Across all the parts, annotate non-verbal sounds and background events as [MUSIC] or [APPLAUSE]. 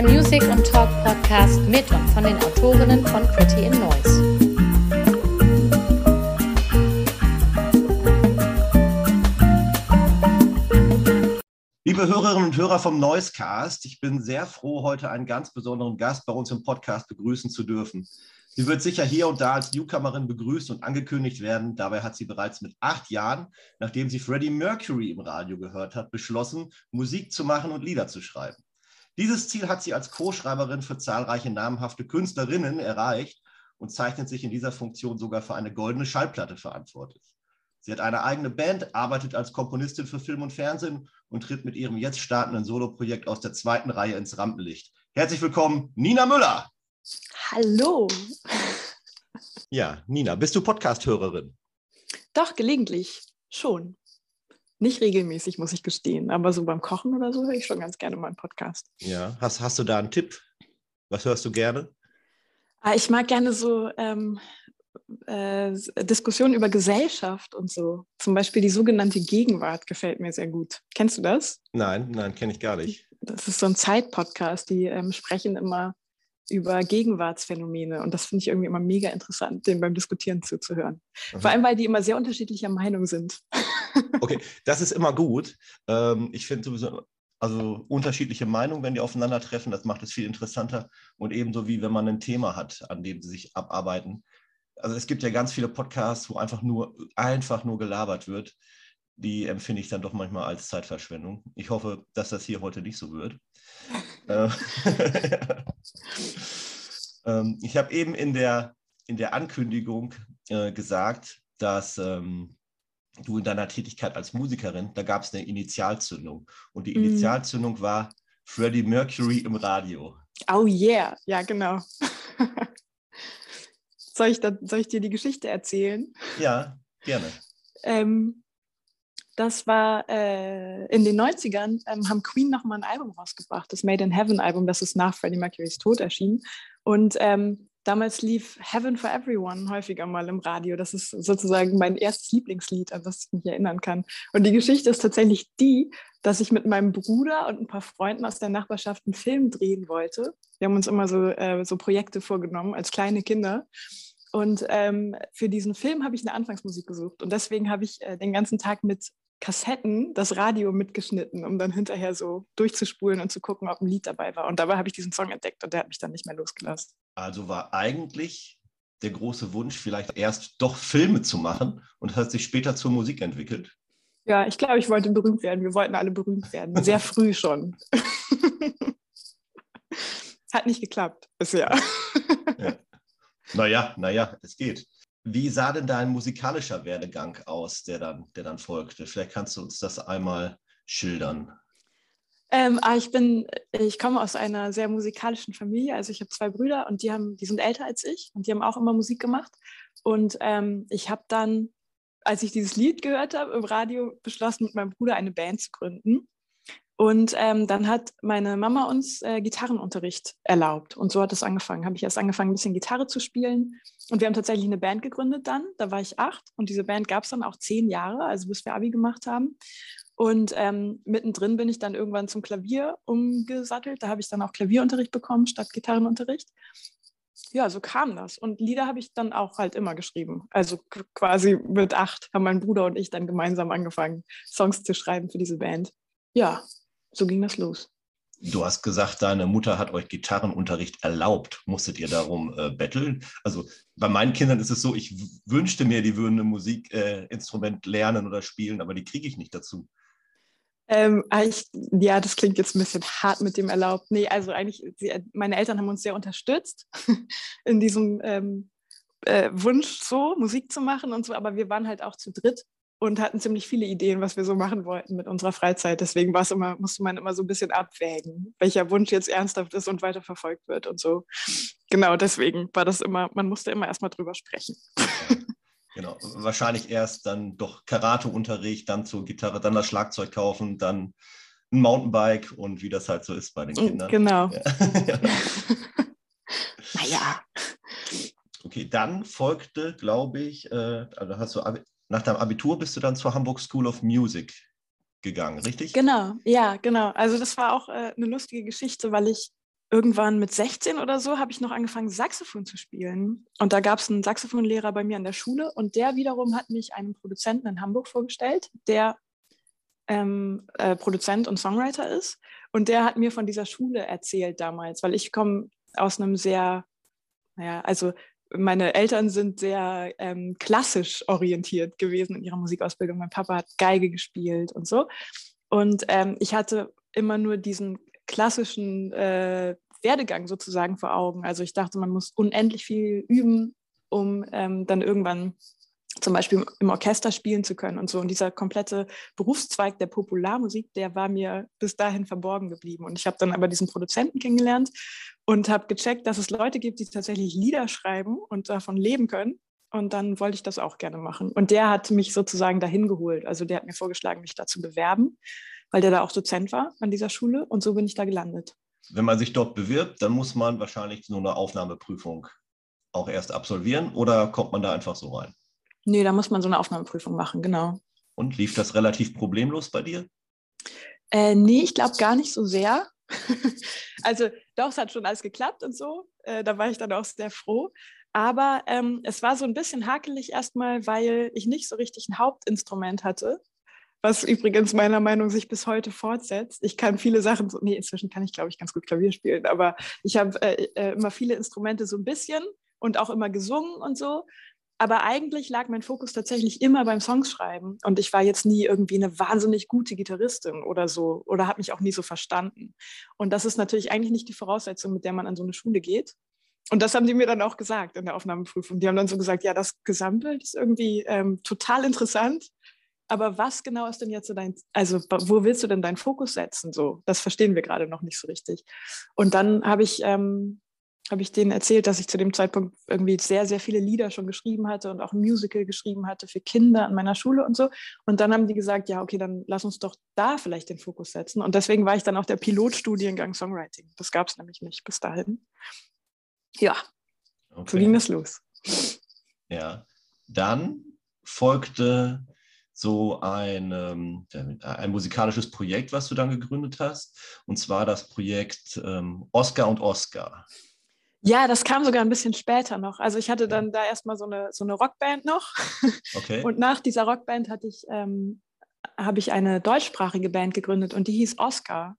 der Music und Talk Podcast mit und von den Autorinnen von Pretty in Noise. Liebe Hörerinnen und Hörer vom Noisecast, ich bin sehr froh, heute einen ganz besonderen Gast bei uns im Podcast begrüßen zu dürfen. Sie wird sicher hier und da als Newcomerin begrüßt und angekündigt werden. Dabei hat sie bereits mit acht Jahren, nachdem sie Freddie Mercury im Radio gehört hat, beschlossen, Musik zu machen und Lieder zu schreiben. Dieses Ziel hat sie als Co-Schreiberin für zahlreiche namhafte Künstlerinnen erreicht und zeichnet sich in dieser Funktion sogar für eine goldene Schallplatte verantwortlich. Sie hat eine eigene Band, arbeitet als Komponistin für Film und Fernsehen und tritt mit ihrem jetzt startenden Soloprojekt aus der zweiten Reihe ins Rampenlicht. Herzlich willkommen, Nina Müller. Hallo. Ja, Nina, bist du Podcast-Hörerin? Doch, gelegentlich. Schon. Nicht regelmäßig, muss ich gestehen, aber so beim Kochen oder so höre ich schon ganz gerne mal einen Podcast. Ja, hast, hast du da einen Tipp? Was hörst du gerne? Ah, ich mag gerne so ähm, äh, Diskussionen über Gesellschaft und so. Zum Beispiel die sogenannte Gegenwart gefällt mir sehr gut. Kennst du das? Nein, nein, kenne ich gar nicht. Das ist so ein Zeitpodcast, die ähm, sprechen immer über Gegenwartsphänomene. Und das finde ich irgendwie immer mega interessant, denen beim Diskutieren zuzuhören. Mhm. Vor allem, weil die immer sehr unterschiedlicher Meinung sind. Okay, das ist immer gut. Ähm, ich finde sowieso, also unterschiedliche Meinungen, wenn die aufeinandertreffen, das macht es viel interessanter. Und ebenso wie wenn man ein Thema hat, an dem sie sich abarbeiten. Also es gibt ja ganz viele Podcasts, wo einfach nur, einfach nur gelabert wird. Die empfinde ich dann doch manchmal als Zeitverschwendung. Ich hoffe, dass das hier heute nicht so wird. [LAUGHS] Äh, [LAUGHS] ähm, ich habe eben in der, in der Ankündigung äh, gesagt, dass ähm, du in deiner Tätigkeit als Musikerin, da gab es eine Initialzündung. Und die mhm. Initialzündung mm. war Freddie Mercury im Radio. Oh yeah, ja, genau. [LAUGHS] soll, ich da, soll ich dir die Geschichte erzählen? Ja, gerne. Ähm, das war äh, in den 90ern, ähm, haben Queen nochmal ein Album rausgebracht, das Made in Heaven Album, das ist nach Freddie Mercurys Tod erschienen. Und ähm, damals lief Heaven for Everyone häufiger mal im Radio. Das ist sozusagen mein erstes Lieblingslied, an das ich mich erinnern kann. Und die Geschichte ist tatsächlich die, dass ich mit meinem Bruder und ein paar Freunden aus der Nachbarschaft einen Film drehen wollte. Wir haben uns immer so, äh, so Projekte vorgenommen als kleine Kinder. Und ähm, für diesen Film habe ich eine Anfangsmusik gesucht. Und deswegen habe ich äh, den ganzen Tag mit Kassetten das Radio mitgeschnitten, um dann hinterher so durchzuspulen und zu gucken, ob ein Lied dabei war. Und dabei habe ich diesen Song entdeckt und der hat mich dann nicht mehr losgelassen. Also war eigentlich der große Wunsch, vielleicht erst doch Filme zu machen und hat sich später zur Musik entwickelt? Ja, ich glaube, ich wollte berühmt werden. Wir wollten alle berühmt werden. Sehr [LAUGHS] früh schon. [LAUGHS] hat nicht geklappt bisher. [LAUGHS] Ja. Naja, naja, es geht. Wie sah denn dein musikalischer Werdegang aus, der dann, der dann folgte? Vielleicht kannst du uns das einmal schildern. Ähm, ah, ich bin, ich komme aus einer sehr musikalischen Familie. Also ich habe zwei Brüder und die haben, die sind älter als ich und die haben auch immer Musik gemacht. Und ähm, ich habe dann, als ich dieses Lied gehört habe im Radio, beschlossen, mit meinem Bruder eine Band zu gründen. Und ähm, dann hat meine Mama uns äh, Gitarrenunterricht erlaubt. Und so hat es angefangen. Habe ich erst angefangen, ein bisschen Gitarre zu spielen. Und wir haben tatsächlich eine Band gegründet dann. Da war ich acht. Und diese Band gab es dann auch zehn Jahre, also bis wir Abi gemacht haben. Und ähm, mittendrin bin ich dann irgendwann zum Klavier umgesattelt. Da habe ich dann auch Klavierunterricht bekommen statt Gitarrenunterricht. Ja, so kam das. Und Lieder habe ich dann auch halt immer geschrieben. Also quasi mit acht haben mein Bruder und ich dann gemeinsam angefangen, Songs zu schreiben für diese Band. Ja, so ging das los. Du hast gesagt, deine Mutter hat euch Gitarrenunterricht erlaubt. Musstet ihr darum äh, betteln? Also bei meinen Kindern ist es so, ich wünschte mir, die würden ein Musikinstrument äh, lernen oder spielen, aber die kriege ich nicht dazu. Ähm, ich, ja, das klingt jetzt ein bisschen hart mit dem erlaubt. Nee, also eigentlich, sie, meine Eltern haben uns sehr unterstützt [LAUGHS] in diesem ähm, äh, Wunsch, so Musik zu machen und so, aber wir waren halt auch zu dritt und hatten ziemlich viele Ideen, was wir so machen wollten mit unserer Freizeit. Deswegen war es immer, musste man immer so ein bisschen abwägen, welcher Wunsch jetzt ernsthaft ist und weiterverfolgt wird und so. Genau, deswegen war das immer, man musste immer erstmal drüber sprechen. [LAUGHS] Genau, wahrscheinlich erst dann doch Karateunterricht, dann zur Gitarre, dann das Schlagzeug kaufen, dann ein Mountainbike und wie das halt so ist bei den Kindern. Genau. Ja. [LAUGHS] naja. Okay, dann folgte, glaube ich, äh, also hast du nach deinem Abitur bist du dann zur Hamburg School of Music gegangen, richtig? Genau, ja, genau. Also das war auch äh, eine lustige Geschichte, weil ich irgendwann mit 16 oder so habe ich noch angefangen, Saxophon zu spielen. Und da gab es einen Saxophonlehrer bei mir an der Schule und der wiederum hat mich einem Produzenten in Hamburg vorgestellt, der ähm, äh, Produzent und Songwriter ist. Und der hat mir von dieser Schule erzählt damals, weil ich komme aus einem sehr, naja, also meine Eltern sind sehr ähm, klassisch orientiert gewesen in ihrer Musikausbildung. Mein Papa hat Geige gespielt und so. Und ähm, ich hatte immer nur diesen klassischen äh, Werdegang sozusagen vor Augen. Also ich dachte, man muss unendlich viel üben, um ähm, dann irgendwann zum Beispiel im Orchester spielen zu können und so. Und dieser komplette Berufszweig der Popularmusik, der war mir bis dahin verborgen geblieben. Und ich habe dann aber diesen Produzenten kennengelernt und habe gecheckt, dass es Leute gibt, die tatsächlich Lieder schreiben und davon leben können. Und dann wollte ich das auch gerne machen. Und der hat mich sozusagen dahin geholt. Also der hat mir vorgeschlagen, mich da zu bewerben, weil der da auch Dozent war an dieser Schule. Und so bin ich da gelandet. Wenn man sich dort bewirbt, dann muss man wahrscheinlich so eine Aufnahmeprüfung auch erst absolvieren oder kommt man da einfach so rein? Nee, da muss man so eine Aufnahmeprüfung machen, genau. Und lief das relativ problemlos bei dir? Äh, nee, ich glaube gar nicht so sehr. [LAUGHS] also doch, es hat schon alles geklappt und so. Äh, da war ich dann auch sehr froh. Aber ähm, es war so ein bisschen hakelig erstmal, weil ich nicht so richtig ein Hauptinstrument hatte, was übrigens meiner Meinung nach sich bis heute fortsetzt. Ich kann viele Sachen, so, nee, inzwischen kann ich, glaube ich, ganz gut Klavier spielen, aber ich habe äh, äh, immer viele Instrumente so ein bisschen und auch immer gesungen und so. Aber eigentlich lag mein Fokus tatsächlich immer beim Songschreiben. Und ich war jetzt nie irgendwie eine wahnsinnig gute Gitarristin oder so oder habe mich auch nie so verstanden. Und das ist natürlich eigentlich nicht die Voraussetzung, mit der man an so eine Schule geht. Und das haben die mir dann auch gesagt in der Aufnahmeprüfung. Die haben dann so gesagt, ja, das Gesamtbild ist irgendwie ähm, total interessant. Aber was genau ist denn jetzt so dein, also wo willst du denn deinen Fokus setzen? So, das verstehen wir gerade noch nicht so richtig. Und dann habe ich ähm, habe ich denen erzählt, dass ich zu dem Zeitpunkt irgendwie sehr, sehr viele Lieder schon geschrieben hatte und auch ein Musical geschrieben hatte für Kinder an meiner Schule und so. Und dann haben die gesagt, ja, okay, dann lass uns doch da vielleicht den Fokus setzen. Und deswegen war ich dann auch der Pilotstudiengang Songwriting. Das gab es nämlich nicht bis dahin. Ja, okay. so ging das los. Ja, dann folgte so ein, ähm, ein musikalisches Projekt, was du dann gegründet hast, und zwar das Projekt ähm, Oscar und Oscar. Ja, das kam sogar ein bisschen später noch. Also ich hatte dann da erstmal so eine, so eine Rockband noch. [LAUGHS] Okay. Und nach dieser Rockband hatte ich, ähm, habe ich eine deutschsprachige Band gegründet und die hieß Oscar.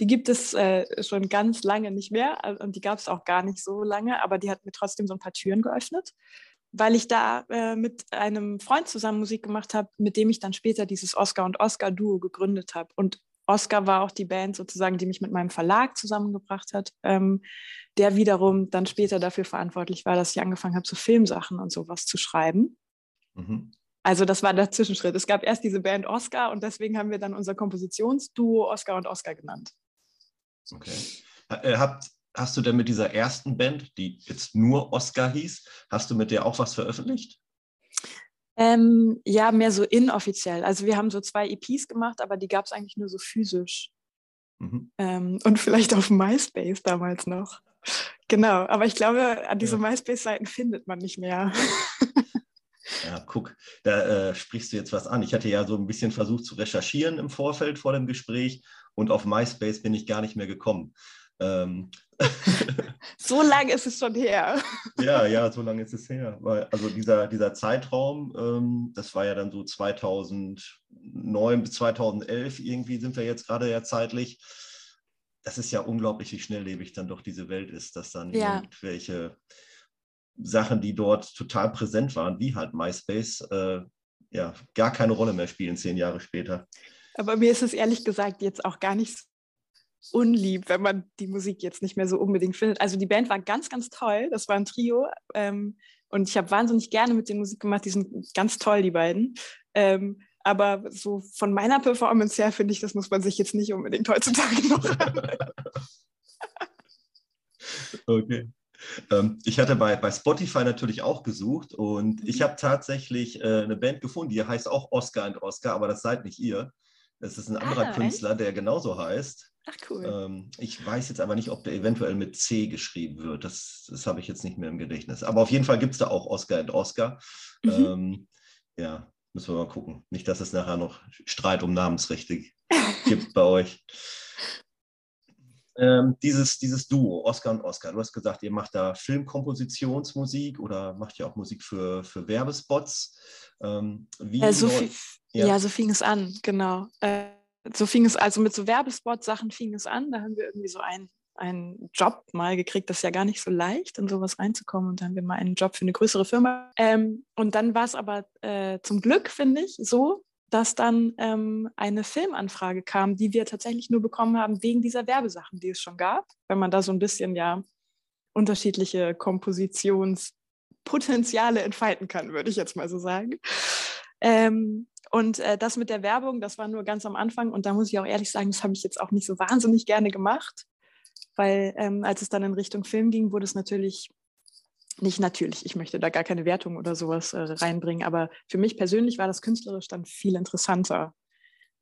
Die gibt es äh, schon ganz lange nicht mehr und die gab es auch gar nicht so lange, aber die hat mir trotzdem so ein paar Türen geöffnet, weil ich da äh, mit einem Freund zusammen Musik gemacht habe, mit dem ich dann später dieses Oscar und Oscar Duo gegründet habe. Und Oscar war auch die Band sozusagen, die mich mit meinem Verlag zusammengebracht hat, ähm, der wiederum dann später dafür verantwortlich war, dass ich angefangen habe, zu Filmsachen und sowas zu schreiben. Mhm. Also das war der Zwischenschritt. Es gab erst diese Band Oscar und deswegen haben wir dann unser Kompositionsduo Oscar und Oscar genannt. Okay. Äh, habt, hast du denn mit dieser ersten Band, die jetzt nur Oscar hieß, hast du mit der auch was veröffentlicht? Ähm, ja, mehr so inoffiziell. Also wir haben so zwei EPs gemacht, aber die gab es eigentlich nur so physisch. Mhm. Ähm, und vielleicht auf MySpace damals noch. Genau, aber ich glaube, an diese ja. MySpace-Seiten findet man nicht mehr. Ja, guck, da äh, sprichst du jetzt was an. Ich hatte ja so ein bisschen versucht zu recherchieren im Vorfeld vor dem Gespräch und auf MySpace bin ich gar nicht mehr gekommen. Ähm, [LAUGHS] so lange ist es schon her. ja, ja, so lange ist es her. Weil, also dieser, dieser Zeitraum, ähm, das war ja dann so 2009 bis 2011, irgendwie sind wir jetzt gerade ja zeitlich. Das ist ja unglaublich, wie schnelllebig dann doch diese Welt ist, dass dann ja. irgendwelche Sachen, die dort total präsent waren, wie halt MySpace, äh, ja, gar keine Rolle mehr spielen, zehn Jahre später. Aber mir ist es ehrlich gesagt jetzt auch gar nicht unlieb, wenn man die Musik jetzt nicht mehr so unbedingt findet. Also die Band war ganz, ganz toll. Das war ein Trio. Ähm, und ich habe wahnsinnig gerne mit den Musik gemacht. Die sind ganz toll, die beiden. Ähm, aber so von meiner Performance her finde ich, das muss man sich jetzt nicht unbedingt heutzutage noch [LAUGHS] Okay. Ähm, ich hatte bei, bei Spotify natürlich auch gesucht und ich mhm. habe tatsächlich äh, eine Band gefunden, die heißt auch Oscar und Oscar, aber das seid nicht ihr. Es ist ein anderer ah, Künstler, der genauso heißt. Ach cool. Ähm, ich weiß jetzt aber nicht, ob der eventuell mit C geschrieben wird. Das, das habe ich jetzt nicht mehr im Gedächtnis. Aber auf jeden Fall gibt es da auch Oscar und Oscar. Mhm. Ähm, ja, müssen wir mal gucken. Nicht, dass es nachher noch Streit um Namensrechte [LAUGHS] gibt bei euch. ähm, dieses, dieses Duo, Oscar und Oscar. Du hast gesagt, ihr macht da Filmkompositionsmusik oder macht ja auch Musik für, für Werbespots. Ähm, wie äh, so viel, ja. ja. so fing es an, genau. Äh, so fing es, also mit so Werbespot-Sachen fing es an. Da haben wir irgendwie so einen, einen Job mal gekriegt. Das ist ja gar nicht so leicht, in sowas reinzukommen. Und dann haben wir mal einen Job für eine größere Firma. Ähm, und dann war es aber äh, zum Glück, finde ich, so, dass dann ähm, eine Filmanfrage kam, die wir tatsächlich nur bekommen haben wegen dieser Werbesachen, die es schon gab. Wenn man da so ein bisschen ja unterschiedliche Kompositionspotenziale entfalten kann, würde ich jetzt mal so sagen. Ähm, und äh, das mit der Werbung, das war nur ganz am Anfang. Und da muss ich auch ehrlich sagen, das habe ich jetzt auch nicht so wahnsinnig gerne gemacht, weil ähm, als es dann in Richtung Film ging, wurde es natürlich nicht natürlich, ich möchte da gar keine Wertung oder sowas äh, reinbringen, aber für mich persönlich war das künstlerisch dann viel interessanter,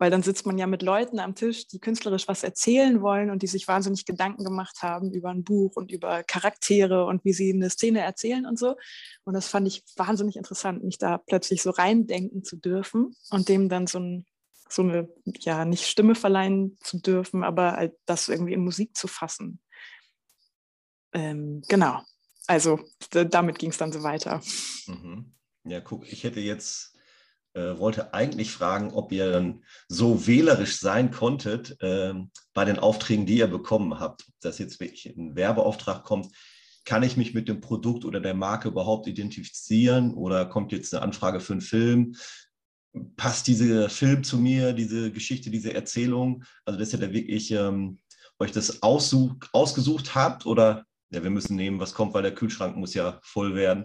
weil dann sitzt man ja mit Leuten am Tisch, die künstlerisch was erzählen wollen und die sich wahnsinnig Gedanken gemacht haben über ein Buch und über Charaktere und wie sie eine Szene erzählen und so. Und das fand ich wahnsinnig interessant, mich da plötzlich so reindenken zu dürfen und dem dann so, ein, so eine, ja, nicht Stimme verleihen zu dürfen, aber halt das irgendwie in Musik zu fassen. Ähm, genau. Also damit ging es dann so weiter. Mhm. Ja, guck, ich hätte jetzt äh, wollte eigentlich fragen, ob ihr dann so wählerisch sein konntet äh, bei den Aufträgen, die ihr bekommen habt. Ob das jetzt wirklich ein Werbeauftrag kommt, kann ich mich mit dem Produkt oder der Marke überhaupt identifizieren oder kommt jetzt eine Anfrage für einen Film? Passt dieser Film zu mir, diese Geschichte, diese Erzählung? Also, dass ihr da wirklich ähm, euch das aussuch, ausgesucht habt oder ja, wir müssen nehmen, was kommt, weil der Kühlschrank muss ja voll werden.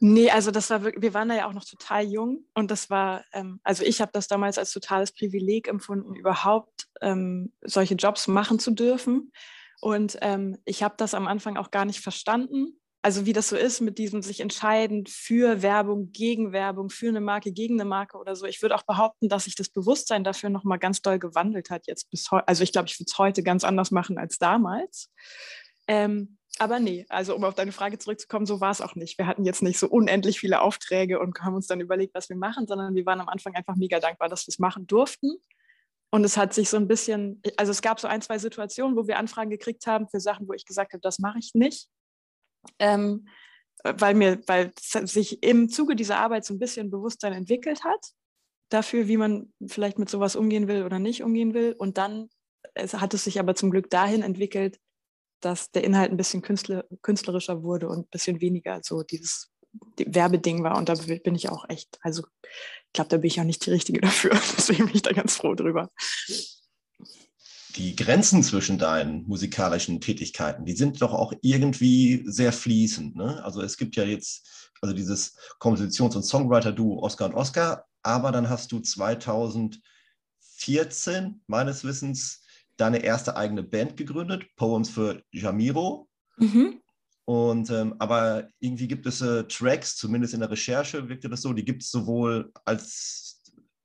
Nee, also das war wirklich, wir waren da ja auch noch total jung und das war, ähm, also ich habe das damals als totales Privileg empfunden, überhaupt ähm, solche Jobs machen zu dürfen. Und ähm, ich habe das am Anfang auch gar nicht verstanden. Also wie das so ist mit diesem sich entscheiden für Werbung, gegen Werbung, für eine Marke, gegen eine Marke oder so. Ich würde auch behaupten, dass sich das Bewusstsein dafür nochmal ganz doll gewandelt hat jetzt bis heute. Also ich glaube, ich würde es heute ganz anders machen als damals. Ähm, aber nee, also um auf deine Frage zurückzukommen, so war es auch nicht. Wir hatten jetzt nicht so unendlich viele Aufträge und haben uns dann überlegt, was wir machen, sondern wir waren am Anfang einfach mega dankbar, dass wir es machen durften. Und es hat sich so ein bisschen, also es gab so ein, zwei Situationen, wo wir Anfragen gekriegt haben für Sachen, wo ich gesagt habe, das mache ich nicht. Ähm, weil mir, weil sich im Zuge dieser Arbeit so ein bisschen Bewusstsein entwickelt hat dafür, wie man vielleicht mit sowas umgehen will oder nicht umgehen will. Und dann es hat es sich aber zum Glück dahin entwickelt, dass der Inhalt ein bisschen künstler, künstlerischer wurde und ein bisschen weniger so dieses die Werbeding war. Und da bin ich auch echt, also ich glaube, da bin ich auch nicht die Richtige [LAUGHS] dafür. Deswegen bin ich da ganz froh drüber. Die Grenzen zwischen deinen musikalischen Tätigkeiten, die sind doch auch irgendwie sehr fließend. Ne? Also es gibt ja jetzt also dieses Kompositions- und Songwriter-Duo Oscar und Oscar, aber dann hast du 2014 meines Wissens deine erste eigene Band gegründet, Poems für Jamiro. Mhm. Und ähm, aber irgendwie gibt es äh, Tracks, zumindest in der Recherche wirkte das so, die gibt es sowohl als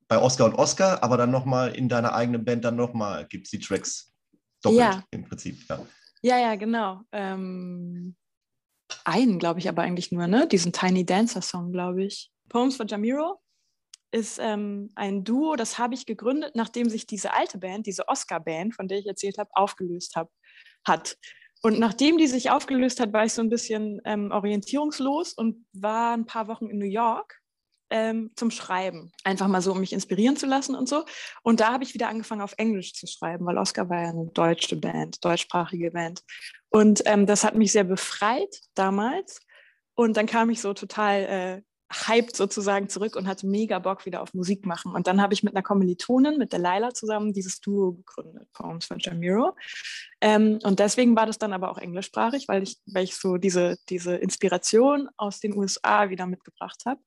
bei Oscar und Oscar, aber dann nochmal in deiner eigenen Band dann nochmal gibt es die Tracks doppelt ja. im Prinzip. Ja, ja, ja genau. Ähm, einen, glaube ich, aber eigentlich nur, ne? Diesen Tiny Dancer Song, glaube ich. Poems for Jamiro ist ähm, ein Duo, das habe ich gegründet, nachdem sich diese alte Band, diese Oscar-Band, von der ich erzählt habe, aufgelöst hab, hat. Und nachdem die sich aufgelöst hat, war ich so ein bisschen ähm, orientierungslos und war ein paar Wochen in New York ähm, zum Schreiben. Einfach mal so, um mich inspirieren zu lassen und so. Und da habe ich wieder angefangen, auf Englisch zu schreiben, weil Oscar war ja eine deutsche Band, deutschsprachige Band. Und ähm, das hat mich sehr befreit damals. Und dann kam ich so total äh, hyped sozusagen zurück und hatte mega Bock wieder auf Musik machen. Und dann habe ich mit einer Kommilitonin, mit der Laila zusammen, dieses Duo gegründet, Poems von Jamiro. Ähm, und deswegen war das dann aber auch englischsprachig, weil ich, weil ich so diese, diese Inspiration aus den USA wieder mitgebracht habe.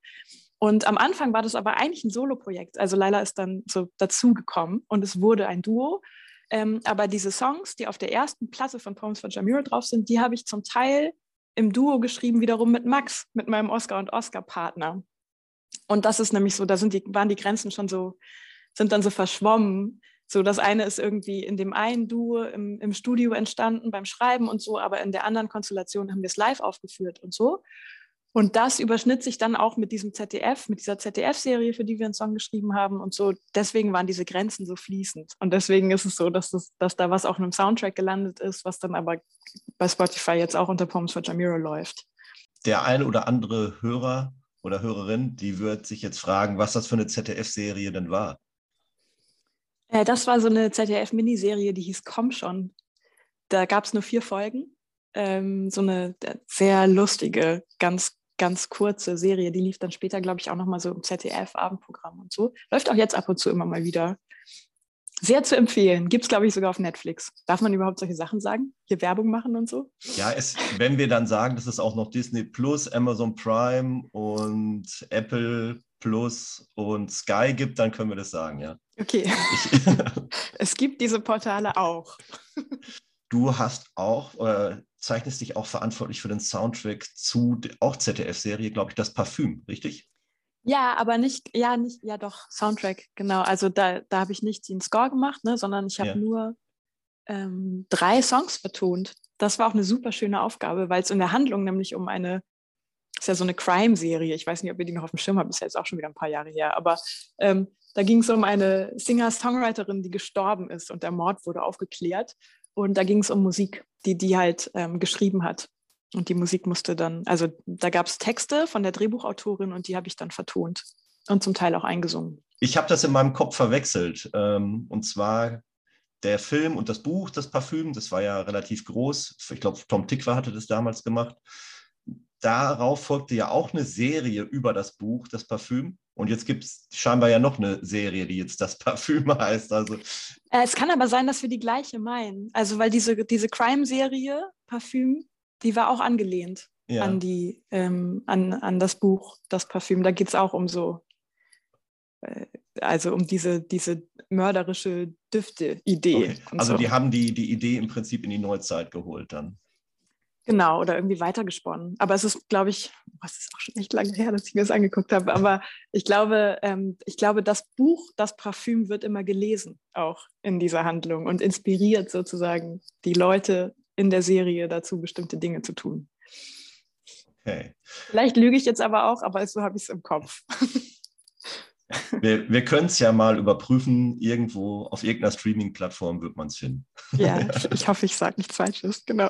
Und am Anfang war das aber eigentlich ein Solo-Projekt. Also Laila ist dann so dazugekommen und es wurde ein Duo. Ähm, aber diese Songs, die auf der ersten Platte von Poems von Jamiro drauf sind, die habe ich zum Teil im Duo geschrieben, wiederum mit Max, mit meinem Oscar und Oscar-Partner. Und das ist nämlich so, da sind die, waren die Grenzen schon so, sind dann so verschwommen. So, das eine ist irgendwie in dem einen Duo im, im Studio entstanden beim Schreiben und so, aber in der anderen Konstellation haben wir es live aufgeführt und so. Und das überschnitt sich dann auch mit diesem ZDF, mit dieser ZDF-Serie, für die wir einen Song geschrieben haben und so. Deswegen waren diese Grenzen so fließend. Und deswegen ist es so, dass, das, dass da was auch in einem Soundtrack gelandet ist, was dann aber bei Spotify jetzt auch unter Poems for Jamiro läuft. Der ein oder andere Hörer oder Hörerin, die wird sich jetzt fragen, was das für eine ZDF-Serie denn war. Äh, das war so eine ZDF-Miniserie, die hieß Komm schon. Da gab es nur vier Folgen. Ähm, so eine sehr lustige, ganz ganz kurze Serie, die lief dann später, glaube ich, auch nochmal so im ZDF-Abendprogramm und so. Läuft auch jetzt ab und zu immer mal wieder. Sehr zu empfehlen. Gibt es, glaube ich, sogar auf Netflix. Darf man überhaupt solche Sachen sagen? Hier Werbung machen und so? Ja, es, wenn wir dann sagen, dass es auch noch Disney Plus, Amazon Prime und Apple Plus und Sky gibt, dann können wir das sagen, ja. Okay. [LAUGHS] es gibt diese Portale auch. Du hast auch, äh, zeichnest dich auch verantwortlich für den Soundtrack zu auch ZDF-Serie, glaube ich, das Parfüm, richtig? Ja, aber nicht, ja, nicht, ja doch, Soundtrack, genau. Also da, da habe ich nicht den Score gemacht, ne, sondern ich habe ja. nur ähm, drei Songs vertont. Das war auch eine super schöne Aufgabe, weil es in der Handlung nämlich um eine, ist ja so eine Crime-Serie, ich weiß nicht, ob ihr die noch auf dem Schirm habt, ist ja jetzt auch schon wieder ein paar Jahre her, aber ähm, da ging es um eine Singer-Songwriterin, die gestorben ist und der Mord wurde aufgeklärt. Und da ging es um Musik, die die halt ähm, geschrieben hat. Und die Musik musste dann, also da gab es Texte von der Drehbuchautorin und die habe ich dann vertont und zum Teil auch eingesungen. Ich habe das in meinem Kopf verwechselt. Ähm, und zwar der Film und das Buch, das Parfüm, das war ja relativ groß. Ich glaube, Tom Tickwer hatte das damals gemacht. Darauf folgte ja auch eine Serie über das Buch, das Parfüm. Und jetzt gibt es scheinbar ja noch eine Serie, die jetzt das [LAUGHS] Parfüm heißt. Also. Äh, es kann aber sein, dass wir die gleiche meinen. Also, weil diese, diese Crime-Serie, Parfüm, die war auch angelehnt ja. an, die, ähm, an, an das Buch, das Parfüm. Da geht es auch um so, äh, also um diese, diese mörderische Düfte-Idee. Okay. Also, so. die haben die, die Idee im Prinzip in die Neuzeit geholt dann. Genau, oder irgendwie weitergesponnen. Aber es ist, glaube ich, was ist auch schon echt lange her, dass ich mir das angeguckt habe. Aber ich glaube, ähm, ich glaube, das Buch, das Parfüm wird immer gelesen, auch in dieser Handlung und inspiriert sozusagen die Leute in der Serie dazu, bestimmte Dinge zu tun. Okay. Vielleicht lüge ich jetzt aber auch, aber so habe ich es im Kopf. [LAUGHS] Wir, wir können es ja mal überprüfen. Irgendwo auf irgendeiner Streaming-Plattform wird man es finden. Ja, [LAUGHS] ich hoffe, ich sage nichts Falsches, genau.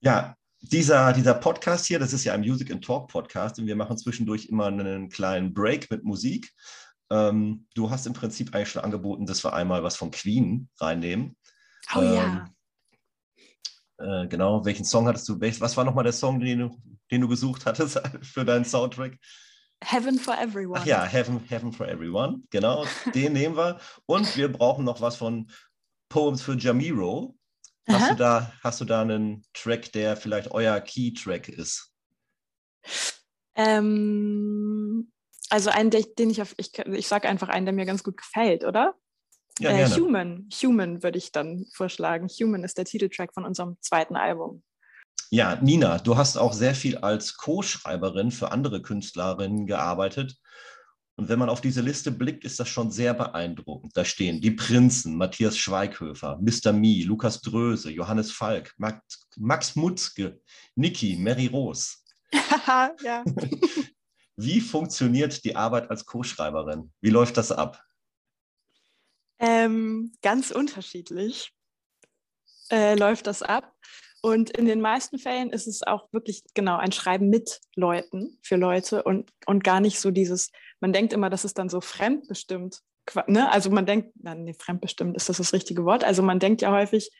Ja, dieser, dieser Podcast hier, das ist ja ein Music and Talk Podcast und wir machen zwischendurch immer einen kleinen Break mit Musik. Ähm, du hast im Prinzip eigentlich schon angeboten, dass wir einmal was von Queen reinnehmen. Oh ähm, ja. Äh, genau, welchen Song hattest du? Was war nochmal der Song, den du, den du gesucht hattest [LAUGHS] für deinen Soundtrack? Heaven for Everyone. Ach ja, Heaven, Heaven for Everyone, genau, [LAUGHS] den nehmen wir. Und wir brauchen noch was von Poems für Jamiro. Hast du, da, hast du da einen Track, der vielleicht euer Key-Track ist? Ähm, also einen, den ich auf, ich, ich sage einfach einen, der mir ganz gut gefällt, oder? Ja, äh, Human, Human würde ich dann vorschlagen. Human ist der Titeltrack von unserem zweiten Album. Ja, Nina, du hast auch sehr viel als Co-Schreiberin für andere Künstlerinnen gearbeitet. Und wenn man auf diese Liste blickt, ist das schon sehr beeindruckend. Da stehen die Prinzen, Matthias Schweighöfer, Mr. Mie, Lukas Dröse, Johannes Falk, Max, Max Mutzke, Niki, Mary Rose. [LAUGHS] ja. [LAUGHS] Wie funktioniert die Arbeit als Co-Schreiberin? Wie läuft das ab? Ähm, ganz unterschiedlich äh, läuft das ab. Und in den meisten Fällen ist es auch wirklich genau ein Schreiben mit Leuten für Leute und, und gar nicht so dieses, man denkt immer, das ist dann so fremdbestimmt. Ne? Also man denkt, nein, nee, fremdbestimmt ist das das richtige Wort. Also man denkt ja häufig,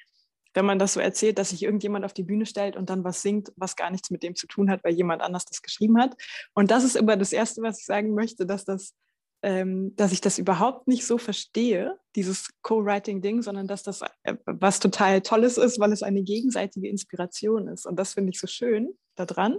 wenn man das so erzählt, dass sich irgendjemand auf die Bühne stellt und dann was singt, was gar nichts mit dem zu tun hat, weil jemand anders das geschrieben hat. Und das ist immer das Erste, was ich sagen möchte, dass das ähm, dass ich das überhaupt nicht so verstehe, dieses Co-Writing-Ding, sondern dass das äh, was total Tolles ist, weil es eine gegenseitige Inspiration ist. Und das finde ich so schön daran.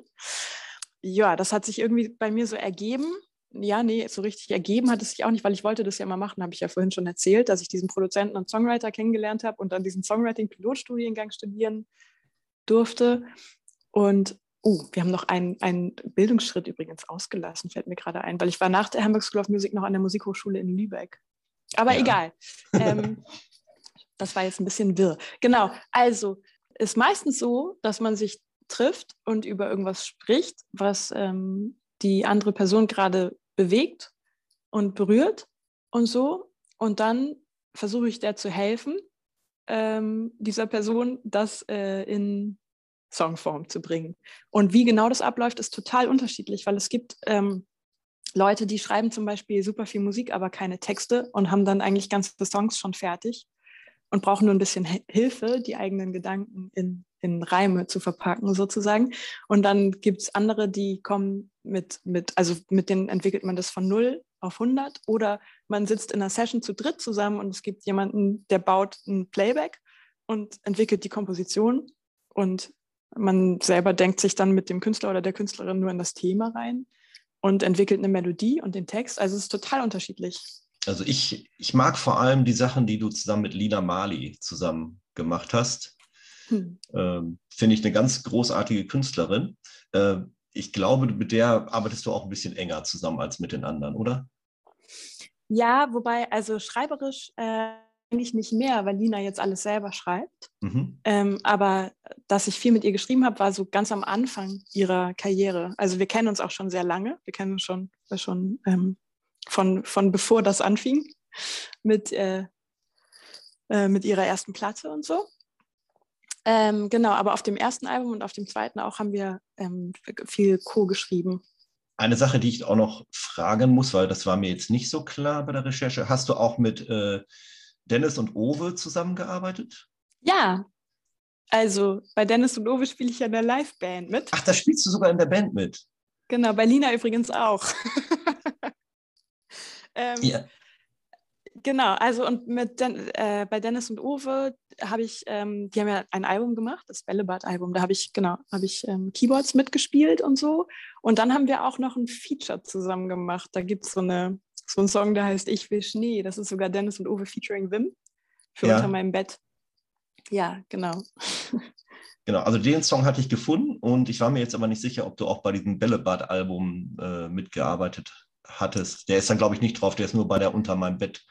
Ja, das hat sich irgendwie bei mir so ergeben ja, nee, so richtig ergeben hat es sich auch nicht, weil ich wollte das ja mal machen, habe ich ja vorhin schon erzählt, dass ich diesen Produzenten und Songwriter kennengelernt habe und dann diesen Songwriting-Pilotstudiengang studieren durfte. Und oh, wir haben noch einen, einen Bildungsschritt übrigens ausgelassen, fällt mir gerade ein, weil ich war nach der Hamburg School of Music noch an der Musikhochschule in Lübeck. Aber ja. egal. ähm, [LAUGHS] das war jetzt ein bisschen wirr. Genau, also ist meistens so, dass man sich trifft und über irgendwas spricht, was ähm, die andere Person gerade bewegt und berührt und so. Und dann versuche ich der zu helfen, ähm, dieser Person das äh, in Songform zu bringen. Und wie genau das abläuft, ist total unterschiedlich, weil es gibt ähm, Leute, die schreiben zum Beispiel super viel Musik, aber keine Texte und haben dann eigentlich ganze Songs schon fertig und brauchen nur ein bisschen Hilfe, die eigenen Gedanken in, in Reime zu verpacken, sozusagen. Und dann gibt es andere, die kommen mit, mit, also mit denen entwickelt man das von 0 auf 100 oder man sitzt in einer Session zu dritt zusammen und es gibt jemanden, der baut ein Playback und entwickelt die Komposition und man selber denkt sich dann mit dem Künstler oder der Künstlerin nur in das Thema rein und entwickelt eine Melodie und den Text. Also es ist total unterschiedlich. Also ich, ich mag vor allem die Sachen, die du zusammen mit Lina Mali zusammen gemacht hast. Hm. Ähm, Finde ich eine ganz großartige Künstlerin. Äh, ich glaube, mit der arbeitest du auch ein bisschen enger zusammen als mit den anderen, oder? Ja, wobei, also schreiberisch äh, eigentlich nicht mehr, weil Lina jetzt alles selber schreibt. Mhm. Ähm, aber dass ich viel mit ihr geschrieben habe, war so ganz am Anfang ihrer Karriere. Also wir kennen uns auch schon sehr lange. Wir kennen uns schon, äh, schon ähm, von, von bevor das anfing mit, äh, äh, mit ihrer ersten Platte und so. Ähm, genau, aber auf dem ersten Album und auf dem zweiten auch haben wir ähm, viel Co-geschrieben. Eine Sache, die ich auch noch fragen muss, weil das war mir jetzt nicht so klar bei der Recherche. Hast du auch mit äh, Dennis und Owe zusammengearbeitet? Ja, also bei Dennis und Owe spiele ich ja in der Liveband mit. Ach, da spielst du sogar in der Band mit. Genau, bei Lina übrigens auch. [LAUGHS] ähm, ja. Genau, also und mit Den äh, bei Dennis und Owe habe ich, ähm, die haben ja ein Album gemacht, das Bällebad-Album. Da habe ich, genau, habe ich ähm, Keyboards mitgespielt und so. Und dann haben wir auch noch ein Feature zusammen gemacht. Da gibt es so eine so ein Song, der heißt Ich will Schnee. Das ist sogar Dennis und Uwe featuring Wim für ja. Unter meinem Bett. Ja, genau. [LAUGHS] Genau, also den Song hatte ich gefunden und ich war mir jetzt aber nicht sicher, ob du auch bei diesem Bällebad-Album äh, mitgearbeitet hattest. Der ist dann, glaube ich, nicht drauf, der ist nur bei der Unter meinem Bett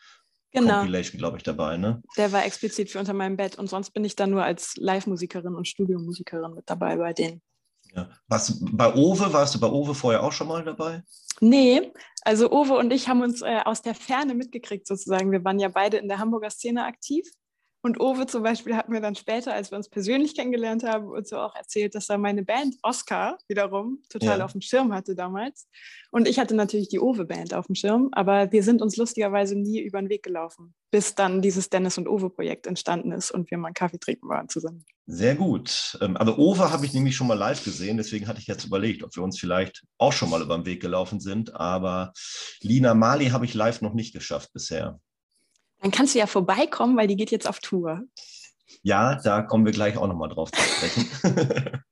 genau. Compilation, glaube ich, dabei, ne? Der war explizit für Unter meinem Bett und sonst bin ich dann nur als Live-Musikerin und Studiomusikerin mit dabei bei denen. Ja. Was, bei Owe, warst du bei Owe vorher auch schon mal dabei? Nee, also Owe und ich haben uns äh, aus der Ferne mitgekriegt sozusagen. Wir waren ja beide in der Hamburger Szene aktiv und Owe zum Beispiel hat mir dann später, als wir uns persönlich kennengelernt haben, und so auch erzählt, dass er meine Band Oscar wiederum total ja. auf dem Schirm hatte damals. Und ich hatte natürlich die Owe-Band auf dem Schirm, aber wir sind uns lustigerweise nie über den Weg gelaufen, bis dann dieses Dennis und Owe-Projekt entstanden ist und wir mal einen Kaffee trinken waren zusammen. Sehr gut. Ähm, also Owe habe ich nämlich schon mal live gesehen, deswegen hatte ich jetzt überlegt, ob wir uns vielleicht auch schon mal über den Weg gelaufen sind. Aber Lina Mali habe ich live noch nicht geschafft bisher. Dann kannst du ja vorbeikommen, weil die geht jetzt auf Tour. Ja, da kommen wir gleich auch nochmal drauf zu sprechen. [LAUGHS]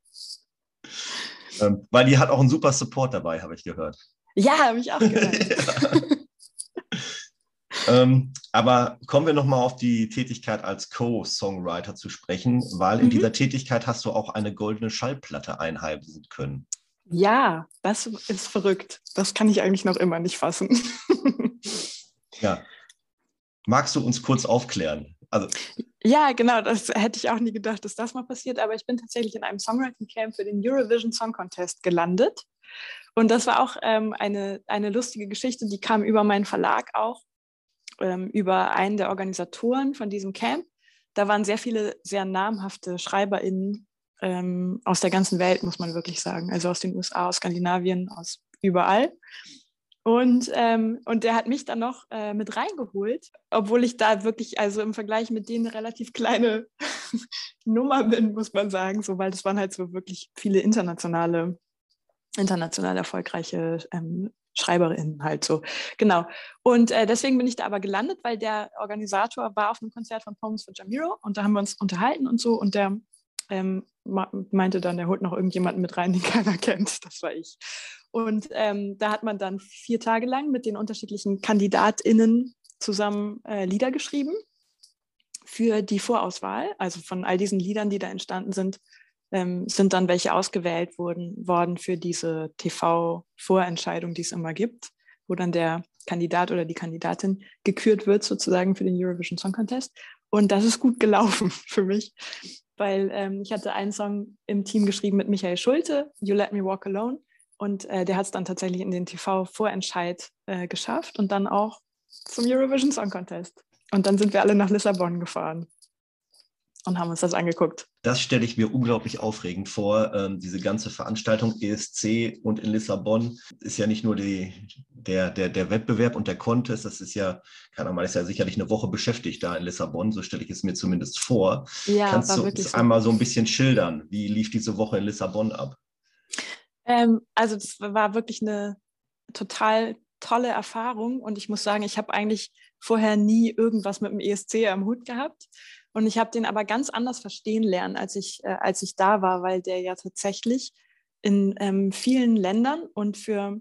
ähm, weil die hat auch einen super Support dabei, habe ich gehört. Ja, habe ich auch gehört. [LAUGHS] ähm, aber kommen wir nochmal auf die Tätigkeit als Co-Songwriter zu sprechen, weil in mhm. dieser Tätigkeit hast du auch eine goldene Schallplatte einheimsen können. Ja, das ist verrückt. Das kann ich eigentlich noch immer nicht fassen. ja, Magst du uns kurz aufklären? Also, ja, genau, das hätte ich auch nie gedacht, dass das mal passiert, aber ich bin tatsächlich in einem Songwriting Camp für den Eurovision Song Contest gelandet. Und das war auch ähm, eine, eine lustige Geschichte, die kam über meinen Verlag auch, ähm, über einen der Organisatoren von diesem Camp. Da waren sehr viele sehr namhafte SchreiberInnen ähm, aus der ganzen Welt, muss man wirklich sagen. Also aus den USA, aus Skandinavien, aus überall. Und, ähm, und der hat mich dann noch äh, mit reingeholt, obwohl ich da wirklich, also im Vergleich mit denen eine relativ kleine [LAUGHS] Nummer bin, muss man sagen, so, weil das waren halt so wirklich viele internationale, international erfolgreiche ähm, Schreiberinnen halt so. Genau. Und äh, deswegen bin ich da aber gelandet, weil der Organisator war auf einem Konzert von Poems for Jamiro und da haben wir uns unterhalten und so und der ähm, meinte dann, er holt noch irgendjemanden mit rein, den keiner [LAUGHS] kennt. Das war ich. Und ähm, da hat man dann vier Tage lang mit den unterschiedlichen KandidatInnen zusammen äh, Lieder geschrieben für die Vorauswahl. Also von all diesen Liedern, die da entstanden sind, ähm, sind dann welche ausgewählt worden, worden für diese TV-Vorentscheidung, die es immer gibt, wo dann der Kandidat oder die Kandidatin gekürt wird, sozusagen für den Eurovision Song Contest. Und das ist gut gelaufen [LAUGHS] für mich. weil ähm, ich hatte einen Song im Team geschrieben mit Michael Schulte, You Let Me Walk Alone. Und äh, der hat es dann tatsächlich in den TV-Vorentscheid äh, geschafft und dann auch zum Eurovision Song Contest. Und dann sind wir alle nach Lissabon gefahren und haben uns das angeguckt. Das stelle ich mir unglaublich aufregend vor. Ähm, diese ganze Veranstaltung ESC und in Lissabon ist ja nicht nur die, der, der, der Wettbewerb und der Contest, das ist ja, keine Ahnung, man ist ja sicherlich eine Woche beschäftigt da in Lissabon, so stelle ich es mir zumindest vor. Ja, Kannst du uns so. einmal so ein bisschen schildern, wie lief diese Woche in Lissabon ab? Ähm, also das war wirklich eine total tolle Erfahrung und ich muss sagen, ich habe eigentlich vorher nie irgendwas mit dem ESC am Hut gehabt und ich habe den aber ganz anders verstehen lernen, als ich, äh, als ich da war, weil der ja tatsächlich in ähm, vielen Ländern und für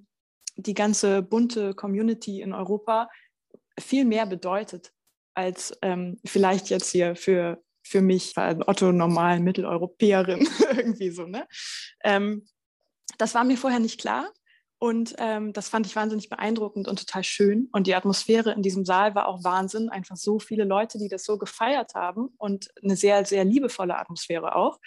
die ganze bunte Community in Europa viel mehr bedeutet als ähm, vielleicht jetzt hier für, für mich, Otto normalen Mitteleuropäerin, [LAUGHS] irgendwie so. Ne? Ähm, das war mir vorher nicht klar. Und ähm, das fand ich wahnsinnig beeindruckend und total schön. Und die Atmosphäre in diesem Saal war auch Wahnsinn. Einfach so viele Leute, die das so gefeiert haben und eine sehr, sehr liebevolle Atmosphäre auch.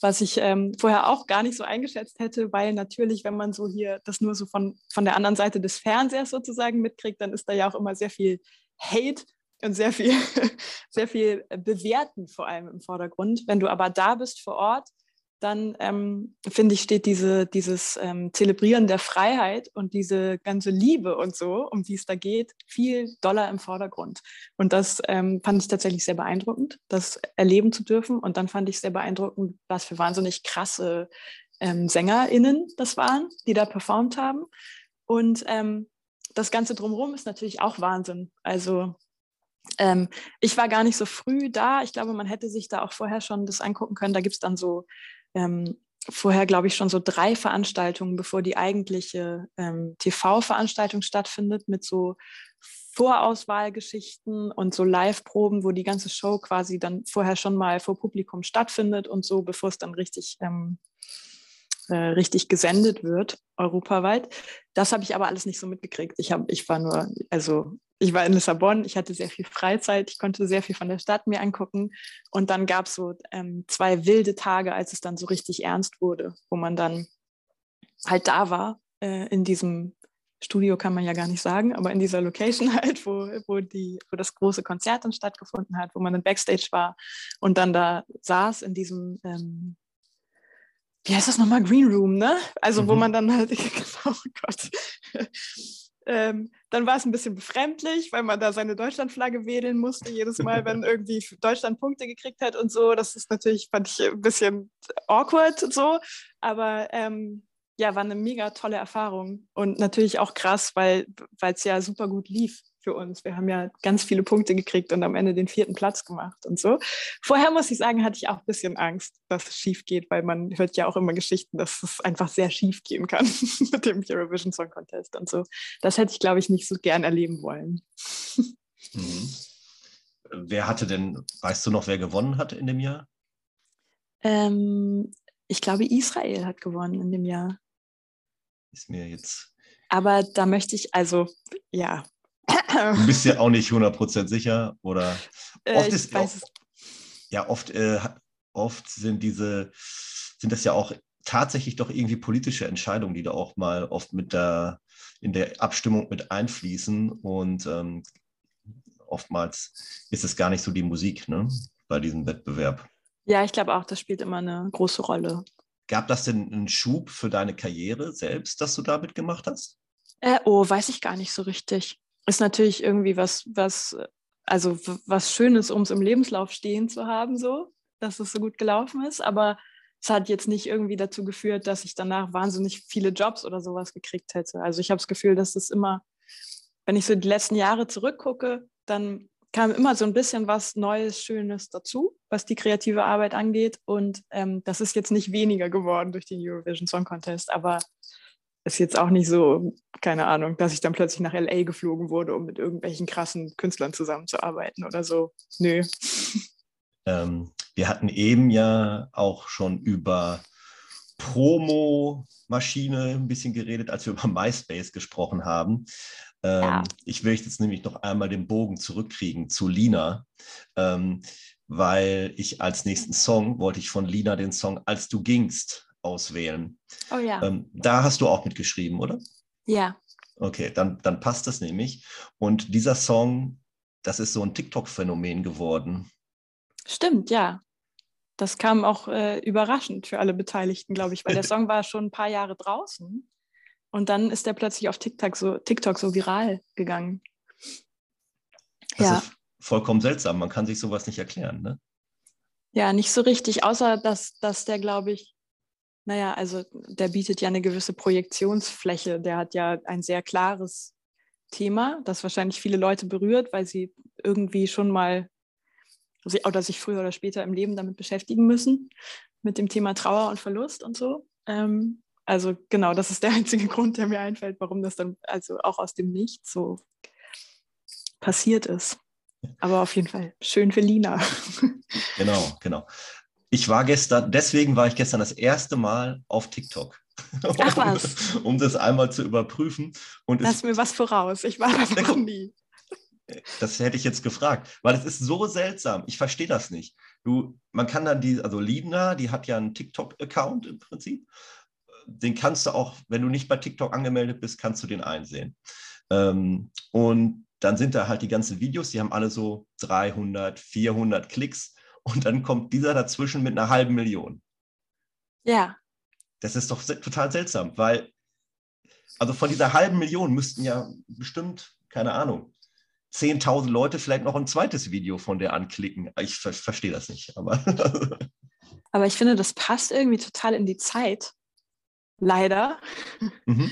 Was ich ähm, vorher auch gar nicht so eingeschätzt hätte, weil natürlich, wenn man so hier das nur so von, von der anderen Seite des Fernsehers sozusagen mitkriegt, dann ist da ja auch immer sehr viel Hate und sehr viel, [LAUGHS] sehr viel Bewerten vor allem im Vordergrund. Wenn du aber da bist vor Ort, dann ähm, finde ich, steht diese, dieses ähm, Zelebrieren der Freiheit und diese ganze Liebe und so, um die es da geht, viel doller im Vordergrund. Und das ähm, fand ich tatsächlich sehr beeindruckend, das erleben zu dürfen. Und dann fand ich sehr beeindruckend, was für wahnsinnig krasse ähm, SängerInnen das waren, die da performt haben. Und ähm, das Ganze drumherum ist natürlich auch Wahnsinn. Also ähm, ich war gar nicht so früh da. Ich glaube, man hätte sich da auch vorher schon das angucken können. Da gibt es dann so ähm, vorher, glaube ich, schon so drei Veranstaltungen, bevor die eigentliche ähm, TV-Veranstaltung stattfindet, mit so Vorauswahlgeschichten und so Live-Proben, wo die ganze Show quasi dann vorher schon mal vor Publikum stattfindet und so, bevor es dann richtig, ähm, äh, richtig gesendet wird, europaweit. Das habe ich aber alles nicht so mitgekriegt. Ich, hab, ich war nur, also ich war in Lissabon, ich hatte sehr viel Freizeit, ich konnte sehr viel von der Stadt mir angucken. Und dann gab es so ähm, zwei wilde Tage, als es dann so richtig ernst wurde, wo man dann halt da war, äh, in diesem Studio kann man ja gar nicht sagen, aber in dieser Location [LAUGHS] halt, wo, wo, die, wo das große Konzert dann stattgefunden hat, wo man dann Backstage war und dann da saß in diesem, ähm, wie heißt das nochmal, Green Room, ne? Also mhm. wo man dann halt, [LAUGHS] oh Gott, ähm, dann war es ein bisschen befremdlich, weil man da seine Deutschlandflagge wedeln musste, jedes Mal, wenn [LAUGHS] irgendwie Deutschland Punkte gekriegt hat und so. Das ist natürlich, fand ich ein bisschen awkward so. Aber ähm, ja, war eine mega tolle Erfahrung und natürlich auch krass, weil es ja super gut lief für uns. Wir haben ja ganz viele Punkte gekriegt und am Ende den vierten Platz gemacht und so. Vorher muss ich sagen, hatte ich auch ein bisschen Angst, dass es schief geht, weil man hört ja auch immer Geschichten, dass es einfach sehr schief gehen kann [LAUGHS] mit dem Eurovision Song Contest und so. Das hätte ich, glaube ich, nicht so gern erleben wollen. Mhm. Wer hatte denn, weißt du noch, wer gewonnen hat in dem Jahr? Ähm, ich glaube, Israel hat gewonnen in dem Jahr. Ist mir jetzt. Aber da möchte ich, also, ja, Du bist ja auch nicht 100% sicher oder äh, oft ist oft, ja oft äh, oft sind diese sind das ja auch tatsächlich doch irgendwie politische Entscheidungen, die da auch mal oft mit der in der Abstimmung mit einfließen und ähm, oftmals ist es gar nicht so die Musik ne, bei diesem Wettbewerb. Ja, ich glaube auch, das spielt immer eine große Rolle. Gab das denn einen Schub für deine Karriere selbst, dass du damit gemacht hast? Äh, oh, weiß ich gar nicht so richtig ist natürlich irgendwie was, was, also was Schönes, um es im Lebenslauf stehen zu haben, so, dass es so gut gelaufen ist. Aber es hat jetzt nicht irgendwie dazu geführt, dass ich danach wahnsinnig viele Jobs oder sowas gekriegt hätte. Also ich habe das Gefühl, dass es immer, wenn ich so die letzten Jahre zurückgucke, dann kam immer so ein bisschen was Neues, Schönes dazu, was die kreative Arbeit angeht. Und ähm, das ist jetzt nicht weniger geworden durch den Eurovision Song Contest, aber ist jetzt auch nicht so, keine Ahnung, dass ich dann plötzlich nach LA geflogen wurde, um mit irgendwelchen krassen Künstlern zusammenzuarbeiten oder so. Nö. Ähm, wir hatten eben ja auch schon über Promo-Maschine ein bisschen geredet, als wir über MySpace gesprochen haben. Ähm, ja. Ich will jetzt nämlich noch einmal den Bogen zurückkriegen zu Lina. Ähm, weil ich als nächsten Song wollte ich von Lina den Song Als du gingst auswählen. Oh ja. Ähm, da hast du auch mitgeschrieben, oder? Ja. Okay, dann, dann passt das nämlich. Und dieser Song, das ist so ein TikTok-Phänomen geworden. Stimmt, ja. Das kam auch äh, überraschend für alle Beteiligten, glaube ich, weil der [LAUGHS] Song war schon ein paar Jahre draußen und dann ist der plötzlich auf TikTok so, TikTok so viral gegangen. Das ja. ist vollkommen seltsam. Man kann sich sowas nicht erklären, ne? Ja, nicht so richtig, außer dass, dass der, glaube ich, naja, also der bietet ja eine gewisse Projektionsfläche. Der hat ja ein sehr klares Thema, das wahrscheinlich viele Leute berührt, weil sie irgendwie schon mal oder sich früher oder später im Leben damit beschäftigen müssen, mit dem Thema Trauer und Verlust und so. Ähm, also genau, das ist der [LAUGHS] einzige Grund, der mir einfällt, warum das dann also auch aus dem Nichts so passiert ist. Aber auf jeden Fall schön für Lina. Genau, genau. Ich war gestern, deswegen war ich gestern das erste Mal auf TikTok. Ach [LAUGHS] was. um das einmal zu überprüfen. Und Lass mir was voraus. Ich war da noch nie. Das hätte ich jetzt gefragt, weil es ist so seltsam. Ich verstehe das nicht. Du, man kann dann die, also Lina, die hat ja einen TikTok-Account im Prinzip. Den kannst du auch, wenn du nicht bei TikTok angemeldet bist, kannst du den einsehen. Ähm, und dann sind da halt die ganzen Videos, die haben alle so 300, 400 Klicks und dann kommt dieser dazwischen mit einer halben Million. Ja. Das ist doch total seltsam, weil, also von dieser halben Million müssten ja bestimmt, keine Ahnung, 10.000 Leute vielleicht noch ein zweites Video von der anklicken. Ich ver verstehe das nicht. Aber, [LAUGHS] aber ich finde, das passt irgendwie total in die Zeit. Leider. Mhm.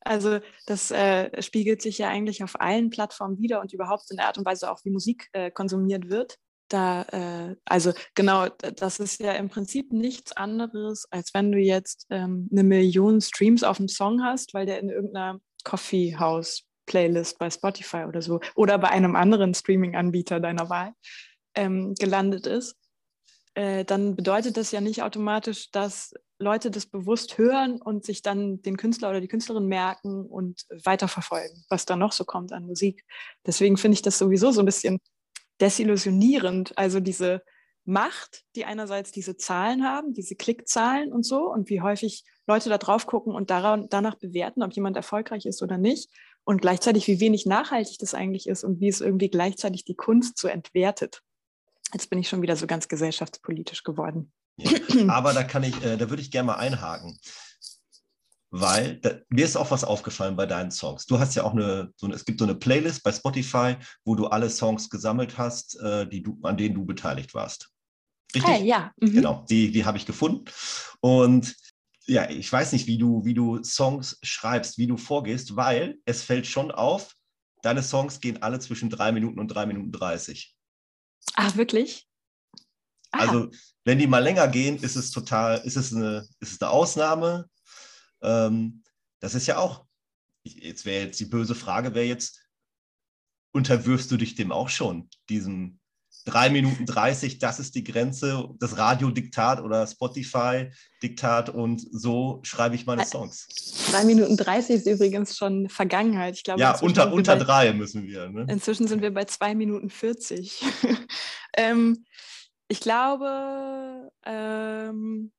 Also das äh, spiegelt sich ja eigentlich auf allen Plattformen wieder und überhaupt in der Art und Weise auch, wie Musik äh, konsumiert wird. Da, äh, also genau, das ist ja im Prinzip nichts anderes, als wenn du jetzt ähm, eine Million Streams auf einem Song hast, weil der in irgendeiner Coffeehouse-Playlist bei Spotify oder so oder bei einem anderen Streaming-Anbieter deiner Wahl ähm, gelandet ist. Äh, dann bedeutet das ja nicht automatisch, dass Leute das bewusst hören und sich dann den Künstler oder die Künstlerin merken und weiterverfolgen, was da noch so kommt an Musik. Deswegen finde ich das sowieso so ein bisschen desillusionierend. Also diese Macht, die einerseits diese Zahlen haben, diese Klickzahlen und so, und wie häufig Leute da drauf gucken und danach bewerten, ob jemand erfolgreich ist oder nicht. Und gleichzeitig, wie wenig nachhaltig das eigentlich ist und wie es irgendwie gleichzeitig die Kunst so entwertet. Jetzt bin ich schon wieder so ganz gesellschaftspolitisch geworden. Ja, aber da kann ich, äh, da würde ich gerne mal einhaken. Weil da, mir ist auch was aufgefallen bei deinen Songs. Du hast ja auch eine, so eine, es gibt so eine Playlist bei Spotify, wo du alle Songs gesammelt hast, äh, die du, an denen du beteiligt warst. Richtig? Hey, ja. Mhm. Genau, die, die habe ich gefunden. Und ja, ich weiß nicht, wie du, wie du Songs schreibst, wie du vorgehst, weil es fällt schon auf, deine Songs gehen alle zwischen drei Minuten und drei Minuten dreißig. Ah, wirklich? Ah. Also, wenn die mal länger gehen, ist es total, ist es eine, ist es eine Ausnahme. Ähm, das ist ja auch, jetzt wäre jetzt die böse Frage, wäre jetzt, unterwirfst du dich dem auch schon, diesem 3 Minuten 30, das ist die Grenze, das Radiodiktat oder Spotify-Diktat und so schreibe ich meine Songs. 3 Minuten 30 ist übrigens schon Vergangenheit. Ich glaube, ja, unter, unter bei, drei müssen wir. Ne? Inzwischen sind wir bei 2 Minuten 40. [LAUGHS] ähm, ich glaube, ähm, hm,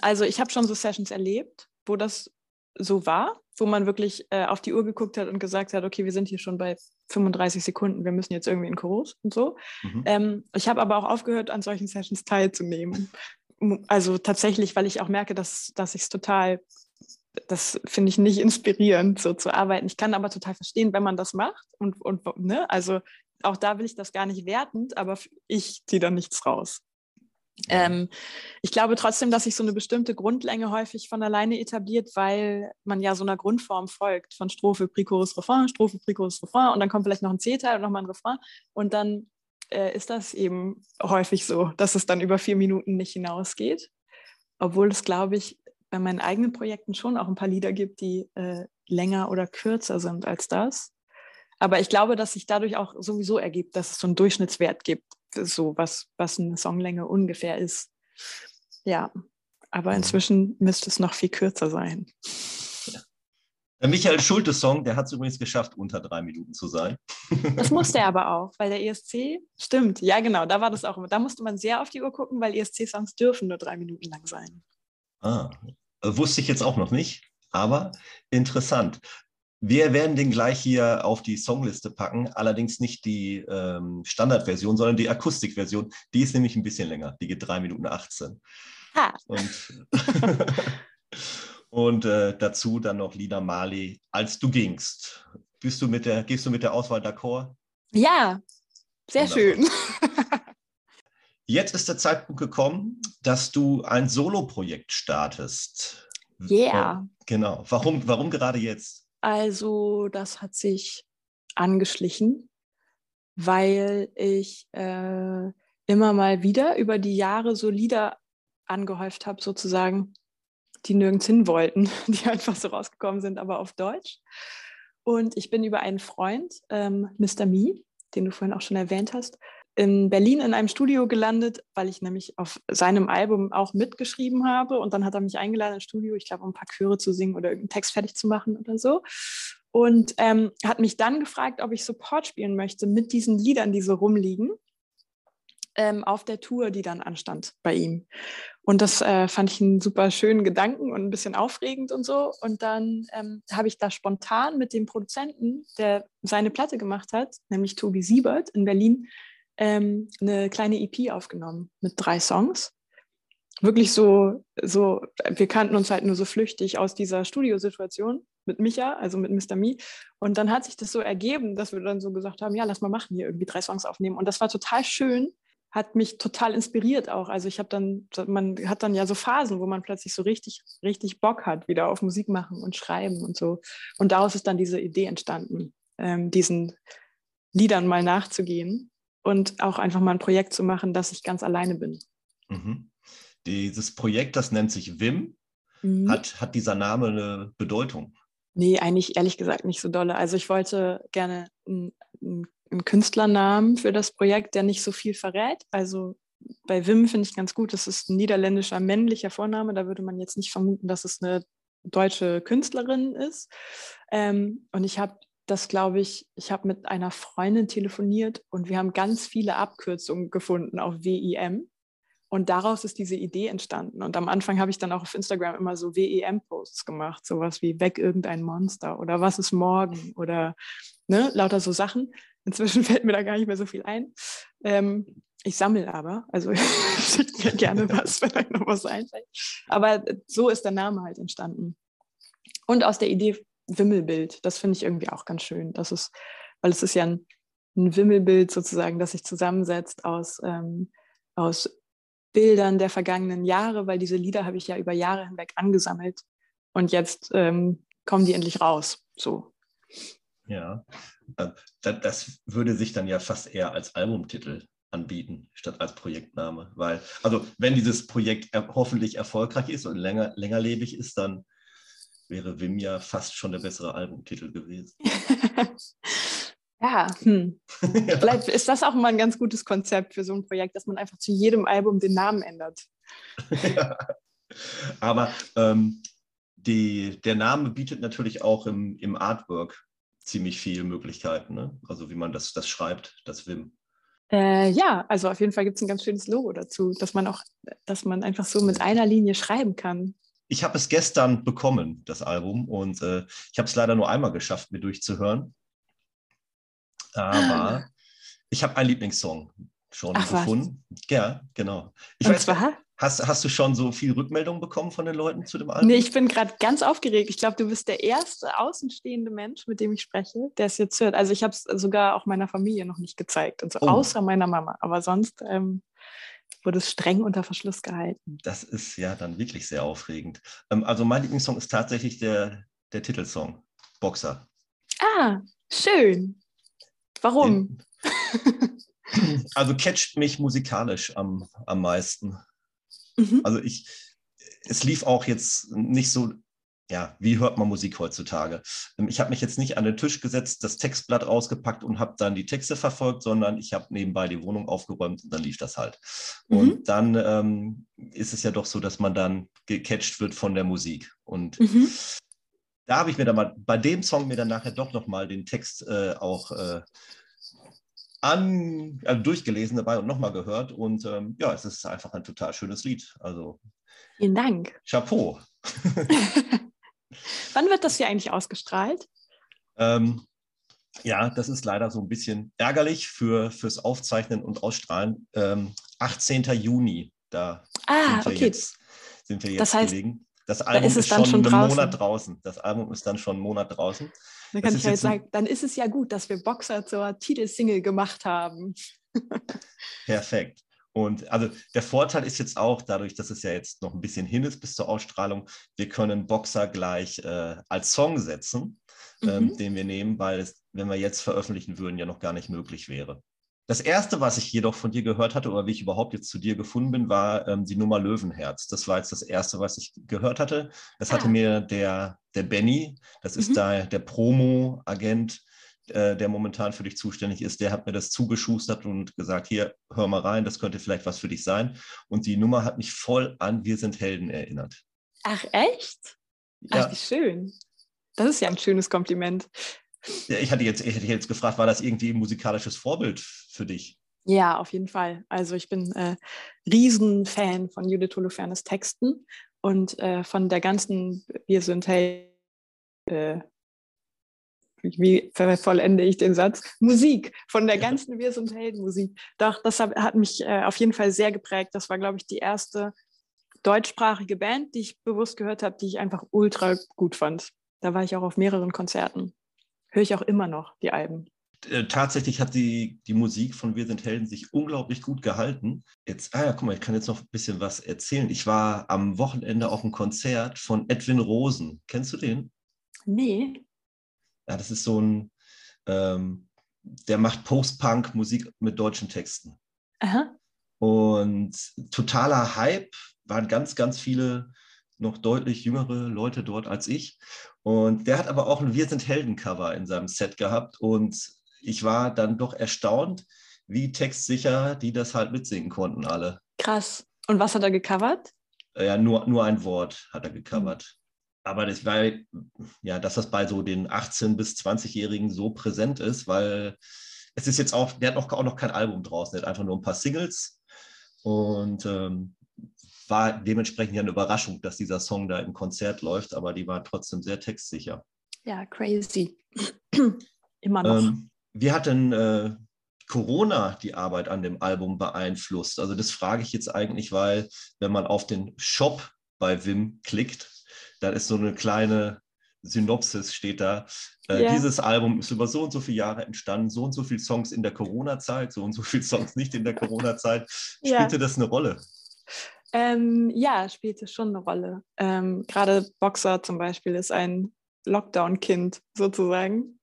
also ich habe schon so Sessions erlebt, wo das so war, wo man wirklich äh, auf die Uhr geguckt hat und gesagt hat, okay, wir sind hier schon bei 35 Sekunden, wir müssen jetzt irgendwie in Chorus und so. Mhm. Ähm, ich habe aber auch aufgehört, an solchen Sessions teilzunehmen. Also tatsächlich, weil ich auch merke, dass, dass ich es total, das finde ich nicht inspirierend, so zu arbeiten. Ich kann aber total verstehen, wenn man das macht und, und ne, also auch da will ich das gar nicht wertend, aber ich ziehe da nichts raus. Ähm, ich glaube trotzdem, dass sich so eine bestimmte Grundlänge häufig von alleine etabliert, weil man ja so einer Grundform folgt von Strophe, Prichorus, Refrain, Strophe, Prichorus, Refrain und dann kommt vielleicht noch ein C-Teil und nochmal ein Refrain und dann äh, ist das eben häufig so, dass es dann über vier Minuten nicht hinausgeht, obwohl es, glaube ich, bei meinen eigenen Projekten schon auch ein paar Lieder gibt, die äh, länger oder kürzer sind als das. Aber ich glaube, dass sich dadurch auch sowieso ergibt, dass es so einen Durchschnittswert gibt, so was, was eine Songlänge ungefähr ist. Ja, aber mhm. inzwischen müsste es noch viel kürzer sein. Der Michael Schulte-Song, der hat es übrigens geschafft, unter drei Minuten zu sein. Das musste er [LAUGHS] aber auch, weil der ESC, stimmt, ja genau, da war das auch immer. Da musste man sehr auf die Uhr gucken, weil ESC-Songs dürfen nur drei Minuten lang sein. Ah, wusste ich jetzt auch noch nicht, aber interessant. Wir werden den gleich hier auf die Songliste packen, allerdings nicht die ähm, Standardversion, sondern die Akustikversion. Die ist nämlich ein bisschen länger, die geht drei Minuten 18. Ha. Und [LAUGHS] Und äh, dazu dann noch Lina Marley, als du gingst. Bist du mit der, gehst du mit der Auswahl d'accord? Ja, sehr Wunderbar. schön. [LAUGHS] Jetzt ist der Zeitpunkt gekommen, dass du ein Solo-Projekt startest. Yeah. Genau. Warum, warum gerade jetzt? Also, das hat sich angeschlichen, weil ich äh, immer mal wieder über die Jahre so Lieder angehäuft habe, sozusagen, die nirgends hin wollten, [LAUGHS] die einfach so rausgekommen sind, aber auf Deutsch. Und ich bin über einen Freund, ähm, Mr. Me, den du vorhin auch schon erwähnt hast, in Berlin in einem Studio gelandet, weil ich nämlich auf seinem Album auch mitgeschrieben habe. Und dann hat er mich eingeladen ins Studio, ich glaube, um ein paar Chöre zu singen oder irgendeinen Text fertig zu machen oder so. Und ähm, hat mich dann gefragt, ob ich Support spielen möchte mit diesen Liedern, die so rumliegen ähm, auf der Tour, die dann anstand bei ihm. Und das äh, fand ich einen super schönen Gedanken und ein bisschen aufregend und so. Und dann ähm, habe ich da spontan mit dem Produzenten, der seine Platte gemacht hat, nämlich Tobi Siebert in Berlin, ähm, eine kleine EP aufgenommen mit drei Songs. Wirklich so, so, wir kannten uns halt nur so flüchtig aus dieser Studiosituation mit Micha, also mit Mr. Me. Und dann hat sich das so ergeben, dass wir dann so gesagt haben, ja, lass mal machen, hier irgendwie drei Songs aufnehmen. Und das war total schön, hat mich total inspiriert auch. Also ich habe dann, man hat dann ja so Phasen, wo man plötzlich so richtig, richtig Bock hat, wieder auf Musik machen und schreiben und so. Und daraus ist dann diese Idee entstanden, ähm, diesen Liedern mal nachzugehen und auch einfach mal ein Projekt zu machen, dass ich ganz alleine bin. Mhm. Dieses Projekt, das nennt sich WIM. Mhm. Hat, hat dieser Name eine Bedeutung? Nee, eigentlich ehrlich gesagt nicht so dolle. Also ich wollte gerne ein, ein einen Künstlernamen für das Projekt, der nicht so viel verrät. Also bei Wim finde ich ganz gut, das ist ein niederländischer männlicher Vorname. Da würde man jetzt nicht vermuten, dass es eine deutsche Künstlerin ist. Ähm, und ich habe das, glaube ich, ich habe mit einer Freundin telefoniert und wir haben ganz viele Abkürzungen gefunden auf WIM. Und daraus ist diese Idee entstanden. Und am Anfang habe ich dann auch auf Instagram immer so WEM-Posts gemacht, sowas wie weg irgendein Monster oder was ist morgen oder ne, lauter so Sachen. Inzwischen [LAUGHS] fällt mir da gar nicht mehr so viel ein. Ähm, ich sammle aber, also [LAUGHS] schickt mir gerne was, wenn euch noch was einfällt. Aber so ist der Name halt entstanden. Und aus der Idee Wimmelbild, das finde ich irgendwie auch ganz schön. Das ist, weil es ist ja ein, ein Wimmelbild sozusagen, das sich zusammensetzt aus, ähm, aus Bildern der vergangenen Jahre, weil diese Lieder habe ich ja über Jahre hinweg angesammelt. Und jetzt ähm, kommen die endlich raus. So. Ja, äh, das würde sich dann ja fast eher als Albumtitel anbieten, statt als Projektname. Weil, also wenn dieses Projekt hoffentlich erfolgreich ist und länger, längerlebig ist, dann wäre Wim ja fast schon der bessere Albumtitel gewesen. [LAUGHS] ja, hm. [LAUGHS] ja, vielleicht ist das auch mal ein ganz gutes Konzept für so ein Projekt, dass man einfach zu jedem Album den Namen ändert. [LAUGHS] ja. Aber ähm, die, der Name bietet natürlich auch im, im Artwork ziemlich viele Möglichkeiten, ne? also wie man das, das schreibt, das Wim. Äh, ja, also auf jeden Fall gibt es ein ganz schönes Logo dazu, dass man auch, dass man einfach so mit einer Linie schreiben kann. Ich habe es gestern bekommen, das Album, und äh, ich habe es leider nur einmal geschafft, mir durchzuhören. Aber ah. ich habe einen Lieblingssong schon Ach, gefunden. Was? Ja, genau. Ich und weiß, zwar? Hast, hast du schon so viel Rückmeldung bekommen von den Leuten zu dem Album? Nee, ich bin gerade ganz aufgeregt. Ich glaube, du bist der erste außenstehende Mensch, mit dem ich spreche, der es jetzt hört. Also ich habe es sogar auch meiner Familie noch nicht gezeigt, und so, oh. außer meiner Mama. Aber sonst ähm, wurde es streng unter Verschluss gehalten. Das ist ja dann wirklich sehr aufregend. Ähm, also mein Lieblingssong ist tatsächlich der, der Titelsong, Boxer. Ah, schön. Warum? Den, [LAUGHS] also catcht mich musikalisch am, am meisten. Mhm. Also ich, es lief auch jetzt nicht so, ja, wie hört man Musik heutzutage? Ähm, ich habe mich jetzt nicht an den Tisch gesetzt, das Textblatt rausgepackt und habe dann die Texte verfolgt, sondern ich habe nebenbei die Wohnung aufgeräumt und dann lief das halt. Mhm. Und dann ähm, ist es ja doch so, dass man dann gecatcht wird von der Musik. Und mhm. da habe ich mir dann mal bei dem Song mir dann nachher doch nochmal den Text äh, auch äh, an, also durchgelesen dabei und nochmal gehört. Und ähm, ja, es ist einfach ein total schönes Lied. Also Vielen Dank. Chapeau. [LAUGHS] Wann wird das hier eigentlich ausgestrahlt? Ähm, ja, das ist leider so ein bisschen ärgerlich für, fürs Aufzeichnen und Ausstrahlen. Ähm, 18. Juni, da ah, sind wir okay. jetzt, sind wir jetzt Das heißt, gelegen. Das Album ist ist, schon, schon einen. Monat draußen. Das Album ist dann schon einen Monat draußen. Dann kann ich ein- sagen, dann ist es ja gut, dass wir Boxer zur Titelsingle gemacht haben. Perfekt. Und also der Vorteil ist jetzt auch, dadurch, dass es ja jetzt noch ein bisschen hin ist bis zur Ausstrahlung, wir können Boxer gleich äh, als Song setzen, ähm, Mhm. den wir nehmen, weil es, wenn wir jetzt veröffentlichen würden, ja noch gar nicht möglich wäre. Das erste, was ich jedoch von dir gehört hatte oder wie ich überhaupt jetzt zu dir gefunden bin, war ähm, die Nummer Löwenherz. Das war jetzt das erste, was ich gehört hatte. Das hatte Ah. mir der, der Benny, das ist Mhm. da der Promo-Agent, äh, der momentan für dich zuständig ist, der hat mir das zugeschustert und gesagt, hier, hör mal rein, das könnte vielleicht was für dich sein. Und die Nummer hat mich voll an Wir sind Helden erinnert. Ach, echt? Ja, Ach, wie schön. Das ist ja ein schönes Kompliment. ja, ich hatte jetzt, ich hätte jetzt gefragt, war das irgendwie ein musikalisches Vorbild für dich? Ja, auf jeden Fall. Also ich bin äh, Riesenfan von Judith Holofernes Texten und äh, von der ganzen Wir sind hey, äh, wie vollende ich den Satz? Musik, von der ganzen Wir sind Helden Musik. Doch, das hat mich äh, auf jeden Fall sehr geprägt. Das war, glaube ich, die erste deutschsprachige Band, die ich bewusst gehört habe, die ich einfach ultra gut fand. Da war ich auch auf mehreren Konzerten. Höre ich auch immer noch, die Alben. Äh, tatsächlich hat die, die Musik von Wir sind Helden sich unglaublich gut gehalten. Jetzt, ah ja, guck mal, ich kann jetzt noch ein bisschen was erzählen. Ich war am Wochenende auf einem Konzert von Edwin Rosen. Kennst du den? Nee. Ja, das ist so ein, ähm, der macht Post-Punk-Musik mit deutschen Texten. Aha. Und totaler Hype, waren ganz, ganz viele noch deutlich jüngere Leute dort als ich. Und der hat aber auch ein Wir sind Helden-Cover in seinem Set gehabt. Und ich war dann doch erstaunt, wie textsicher die das halt mitsingen konnten, alle. Krass. Und was hat er gecovert? Äh, Ja, nur, nur ein Wort hat er gecovert. Aber das war, ja, dass das bei so den 18- bis 20-Jährigen so präsent ist, weil es ist jetzt auch, der hat noch, auch noch kein Album draußen, der hat einfach nur ein paar Singles und ähm, war dementsprechend ja eine Überraschung, dass dieser Song da im Konzert läuft, aber die war trotzdem sehr textsicher. Ja, crazy. [CLEARS THROAT] Immer noch. Ähm, wie hat denn äh, Corona die Arbeit an dem Album beeinflusst? Also das frage ich jetzt eigentlich, weil wenn man auf den Shop bei Wim klickt, dann ist so eine kleine Synopsis steht da. Äh, Ja. Dieses Album ist über so und so viele Jahre entstanden, so und so viele Songs in der Corona-Zeit, so und so viele Songs nicht in der Corona-Zeit. [LAUGHS] Spielte das eine Rolle? Ähm, ja, spielte schon eine Rolle. Ähm, Gerade Boxer zum Beispiel ist ein Lockdown-Kind sozusagen.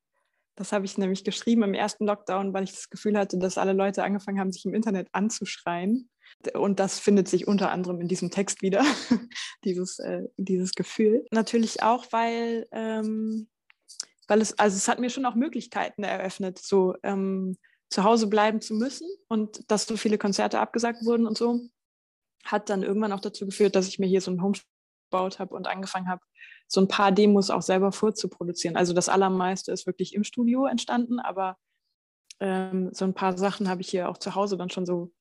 Das habe ich nämlich geschrieben im ersten Lockdown, weil ich das Gefühl hatte, dass alle Leute angefangen haben, sich im Internet anzuschreien. Und das findet sich unter anderem in diesem Text wieder, [LAUGHS] dieses, äh, dieses Gefühl. Natürlich auch, weil, ähm, weil es, also es hat mir schon auch Möglichkeiten eröffnet, so ähm, zu Hause bleiben zu müssen und dass so viele Konzerte abgesagt wurden und so hat dann irgendwann auch dazu geführt, dass ich mir hier so ein Home gebaut habe und angefangen habe, so ein paar Demos auch selber vorzuproduzieren. Also das Allermeiste ist wirklich im Studio entstanden, aber ähm, so ein paar Sachen habe ich hier auch zu Hause dann schon so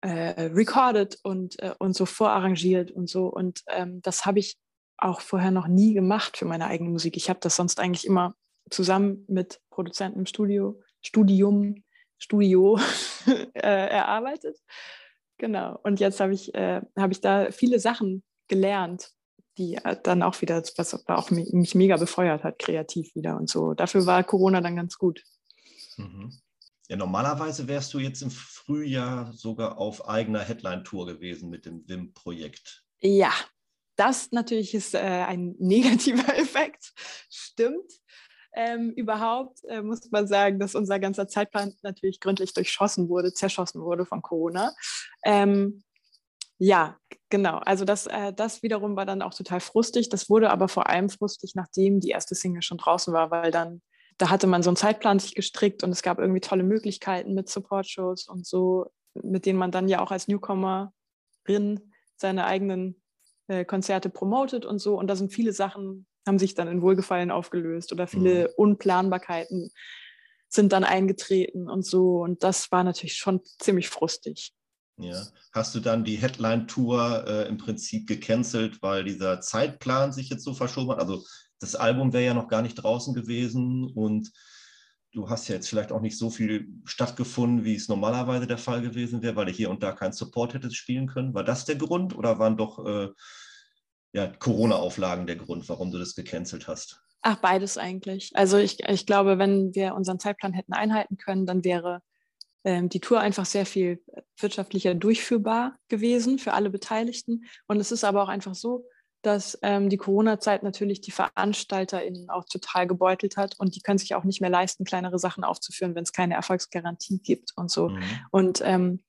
äh, recorded und, äh, und so vorarrangiert und so. Und ähm, das habe ich auch vorher noch nie gemacht für meine eigene Musik. Ich habe das sonst eigentlich immer zusammen mit Produzenten im Studio, Studium, Studio [LAUGHS] äh, erarbeitet. Genau. Und jetzt habe ich, äh, hab ich da viele Sachen gelernt, die äh, dann auch wieder, was auch mich, mich mega befeuert hat, kreativ wieder und so. Dafür war Corona dann ganz gut. Mhm. Ja, normalerweise wärst du jetzt im Frühjahr sogar auf eigener Headline-Tour gewesen mit dem WIM-Projekt. Ja, das natürlich ist äh, ein [LAUGHS] negativer Effekt, stimmt. Ähm, überhaupt äh, muss man sagen, dass unser ganzer Zeitplan natürlich gründlich durchschossen wurde, zerschossen wurde von Corona. Ähm, ja, genau. Also das, äh, das wiederum war dann auch total frustig. Das wurde aber vor allem frustig, nachdem die erste Single schon draußen war, weil dann, da hatte man so einen Zeitplan sich gestrickt und es gab irgendwie tolle Möglichkeiten mit Support-Shows und so, mit denen man dann ja auch als Newcomerin seine eigenen äh, Konzerte promotet und so. Und da sind viele Sachen, haben sich dann in Wohlgefallen aufgelöst oder viele mhm. Unplanbarkeiten sind dann eingetreten und so. Und das war natürlich schon ziemlich frustig. Ja. Hast du dann die Headline-Tour äh, im Prinzip gecancelt, weil dieser Zeitplan sich jetzt so verschoben hat? Also das Album wäre ja noch gar nicht draußen gewesen und du hast ja jetzt vielleicht auch nicht so viel stattgefunden, wie es normalerweise der Fall gewesen wäre, weil du hier und da keinen Support hättest spielen können. War das der Grund oder waren doch äh, ja, Corona-Auflagen der Grund, warum du das gecancelt hast? Ach, beides eigentlich. Also ich, ich glaube, wenn wir unseren Zeitplan hätten einhalten können, dann wäre ähm, die Tour einfach sehr viel wirtschaftlicher durchführbar gewesen für alle Beteiligten. Und es ist aber auch einfach so, dass ähm, die Corona-Zeit natürlich die VeranstalterInnen auch total gebeutelt hat und die können sich auch nicht mehr leisten, kleinere Sachen aufzuführen, wenn es keine Erfolgsgarantie gibt und so. Mhm. Und ähm,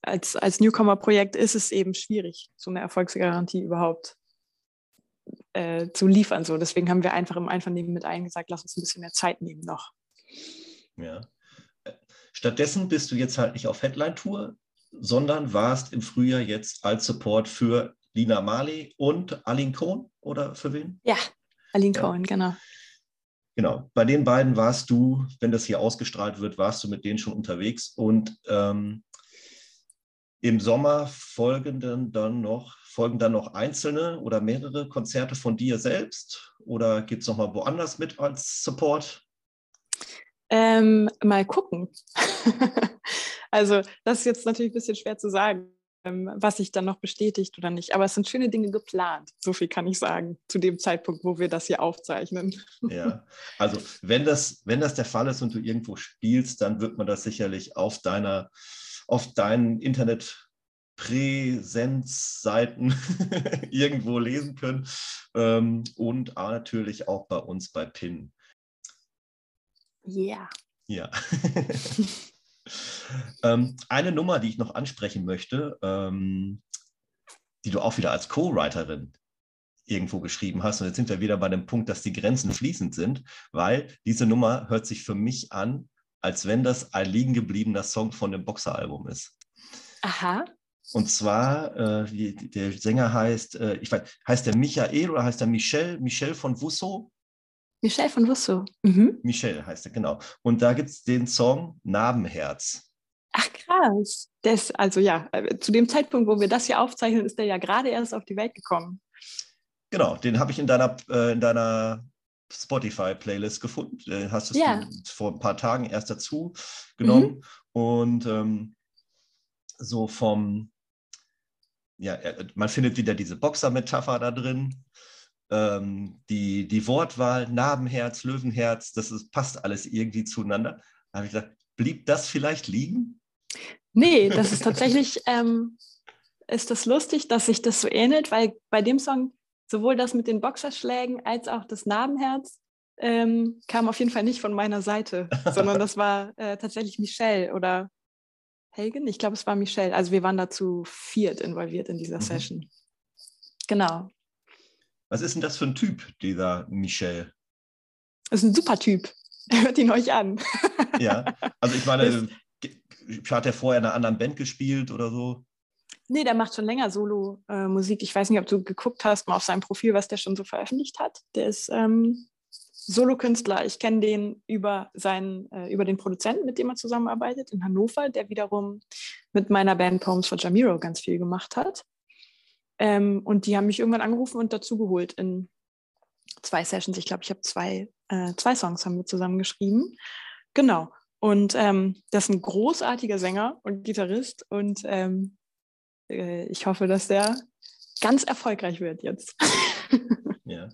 als, als Newcomer-Projekt ist es eben schwierig, so eine Erfolgsgarantie überhaupt äh, zu liefern. So. Deswegen haben wir einfach im Einvernehmen mit allen gesagt, lass uns ein bisschen mehr Zeit nehmen noch. Ja. Stattdessen bist du jetzt halt nicht auf Headline-Tour, sondern warst im Frühjahr jetzt als Support für Lina Marley und Aline Cohn oder für wen? Ja, Aline ja. Cohn, genau. Genau, bei den beiden warst du, wenn das hier ausgestrahlt wird, warst du mit denen schon unterwegs und ähm, im Sommer folgenden dann noch, folgen dann noch einzelne oder mehrere Konzerte von dir selbst oder gibt es nochmal woanders mit als Support? Ähm, mal gucken. [LAUGHS] also das ist jetzt natürlich ein bisschen schwer zu sagen, was sich dann noch bestätigt oder nicht. Aber es sind schöne Dinge geplant. So viel kann ich sagen zu dem Zeitpunkt, wo wir das hier aufzeichnen. Ja, [LAUGHS] also wenn das, wenn das der Fall ist und du irgendwo spielst, dann wird man das sicherlich auf deiner, auf deinen Internet Präsenzseiten [LAUGHS] irgendwo lesen können ähm, und natürlich auch bei uns bei PIN. Yeah. Ja. [LAUGHS] ähm, eine Nummer, die ich noch ansprechen möchte, ähm, die du auch wieder als Co-Writerin irgendwo geschrieben hast. Und jetzt sind wir wieder bei dem Punkt, dass die Grenzen fließend sind, weil diese Nummer hört sich für mich an, als wenn das ein liegen gebliebener Song von dem Boxer-Album ist. Aha. Und zwar, äh, der Sänger heißt, äh, ich weiß, heißt der Michael oder heißt der Michel? Michel von Wusso? Michel von Wusso. Mhm. Michel heißt er, genau. Und da gibt es den Song Narbenherz. Ach krass. Das, also ja, äh, zu dem Zeitpunkt, wo wir das hier aufzeichnen, ist der ja gerade erst auf die Welt gekommen. Genau, den habe ich in deiner, äh, in deiner Spotify-Playlist gefunden. Den hast du ja. vor ein paar Tagen erst dazu genommen. Mhm. Und ähm, so vom, ja, man findet wieder diese Boxer-Metapher da drin ähm, die, die Wortwahl, Narbenherz, Löwenherz, das ist, passt alles irgendwie zueinander. Da habe ich gesagt, blieb das vielleicht liegen? Nee, das ist tatsächlich, [LAUGHS] ähm, ist das lustig, dass sich das so ähnelt, weil bei dem Song sowohl das mit den Boxerschlägen als auch das Narbenherz ähm, kam auf jeden Fall nicht von meiner Seite, [LAUGHS] sondern das war äh, tatsächlich Michelle oder Helgen. Ich glaube, es war Michelle. Also wir waren dazu viert involviert in dieser mhm. Session. Genau. Was ist denn das für ein Typ, dieser Michel? Das ist ein super Typ. Hört ihn euch an. ja, also ich meine, [LAUGHS] hat er vorher in einer anderen Band gespielt oder so? Nee, der macht schon länger Solo-Musik. Äh, ich weiß nicht, ob du geguckt hast, mal auf seinem Profil, was der schon so veröffentlicht hat. Der ist ähm, Solo-Künstler. Ich kenne den über, seinen, äh, über den Produzenten, mit dem er zusammenarbeitet in Hannover, der wiederum mit meiner Band Poems for Jamiro ganz viel gemacht hat. Ähm, und die haben mich irgendwann angerufen und dazu geholt in zwei Sessions. Ich glaube, ich habe zwei, äh, zwei Songs haben wir zusammen geschrieben. Genau. Und ähm, das ist ein großartiger Sänger und Gitarrist und ähm, äh, ich hoffe, dass der ganz erfolgreich wird jetzt. [LAUGHS] ja.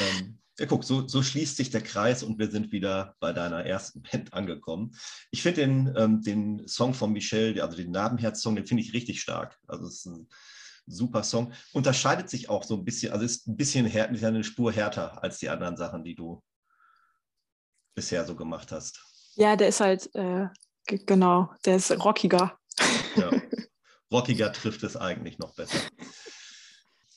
Ähm, ja, guck, so, so, schließt sich der Kreis und wir sind wieder bei deiner ersten Band angekommen. Ich finde den, ähm, den Song von Michelle, also den Narbenherz-Song, den finde ich richtig stark. Also es ist ein super Song. Unterscheidet sich auch so ein bisschen, also ist ein bisschen härter, ist eine Spur härter als die anderen Sachen, die du bisher so gemacht hast. Ja, der ist halt, äh, genau, der ist rockiger. Ja. [LAUGHS] Rockiger trifft es eigentlich noch besser.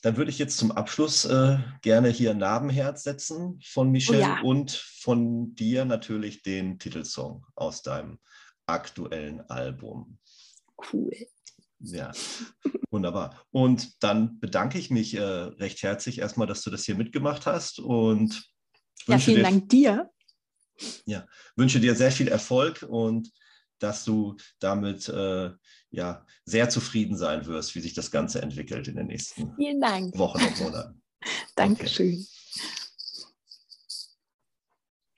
Dann würde ich jetzt zum Abschluss äh, gerne hier Narbenherz setzen von Michelle oh ja. und von dir natürlich den Titelsong aus deinem aktuellen Album. Cool. Ja, wunderbar. Und dann bedanke ich mich äh, recht herzlich erstmal, dass du das hier mitgemacht hast und ja, vielen dir, Dank dir. Ja, wünsche dir sehr viel Erfolg und dass du damit äh, ja sehr zufrieden sein wirst, wie sich das Ganze entwickelt in den nächsten. Wochen und Monaten. [LAUGHS] Dankeschön. Okay.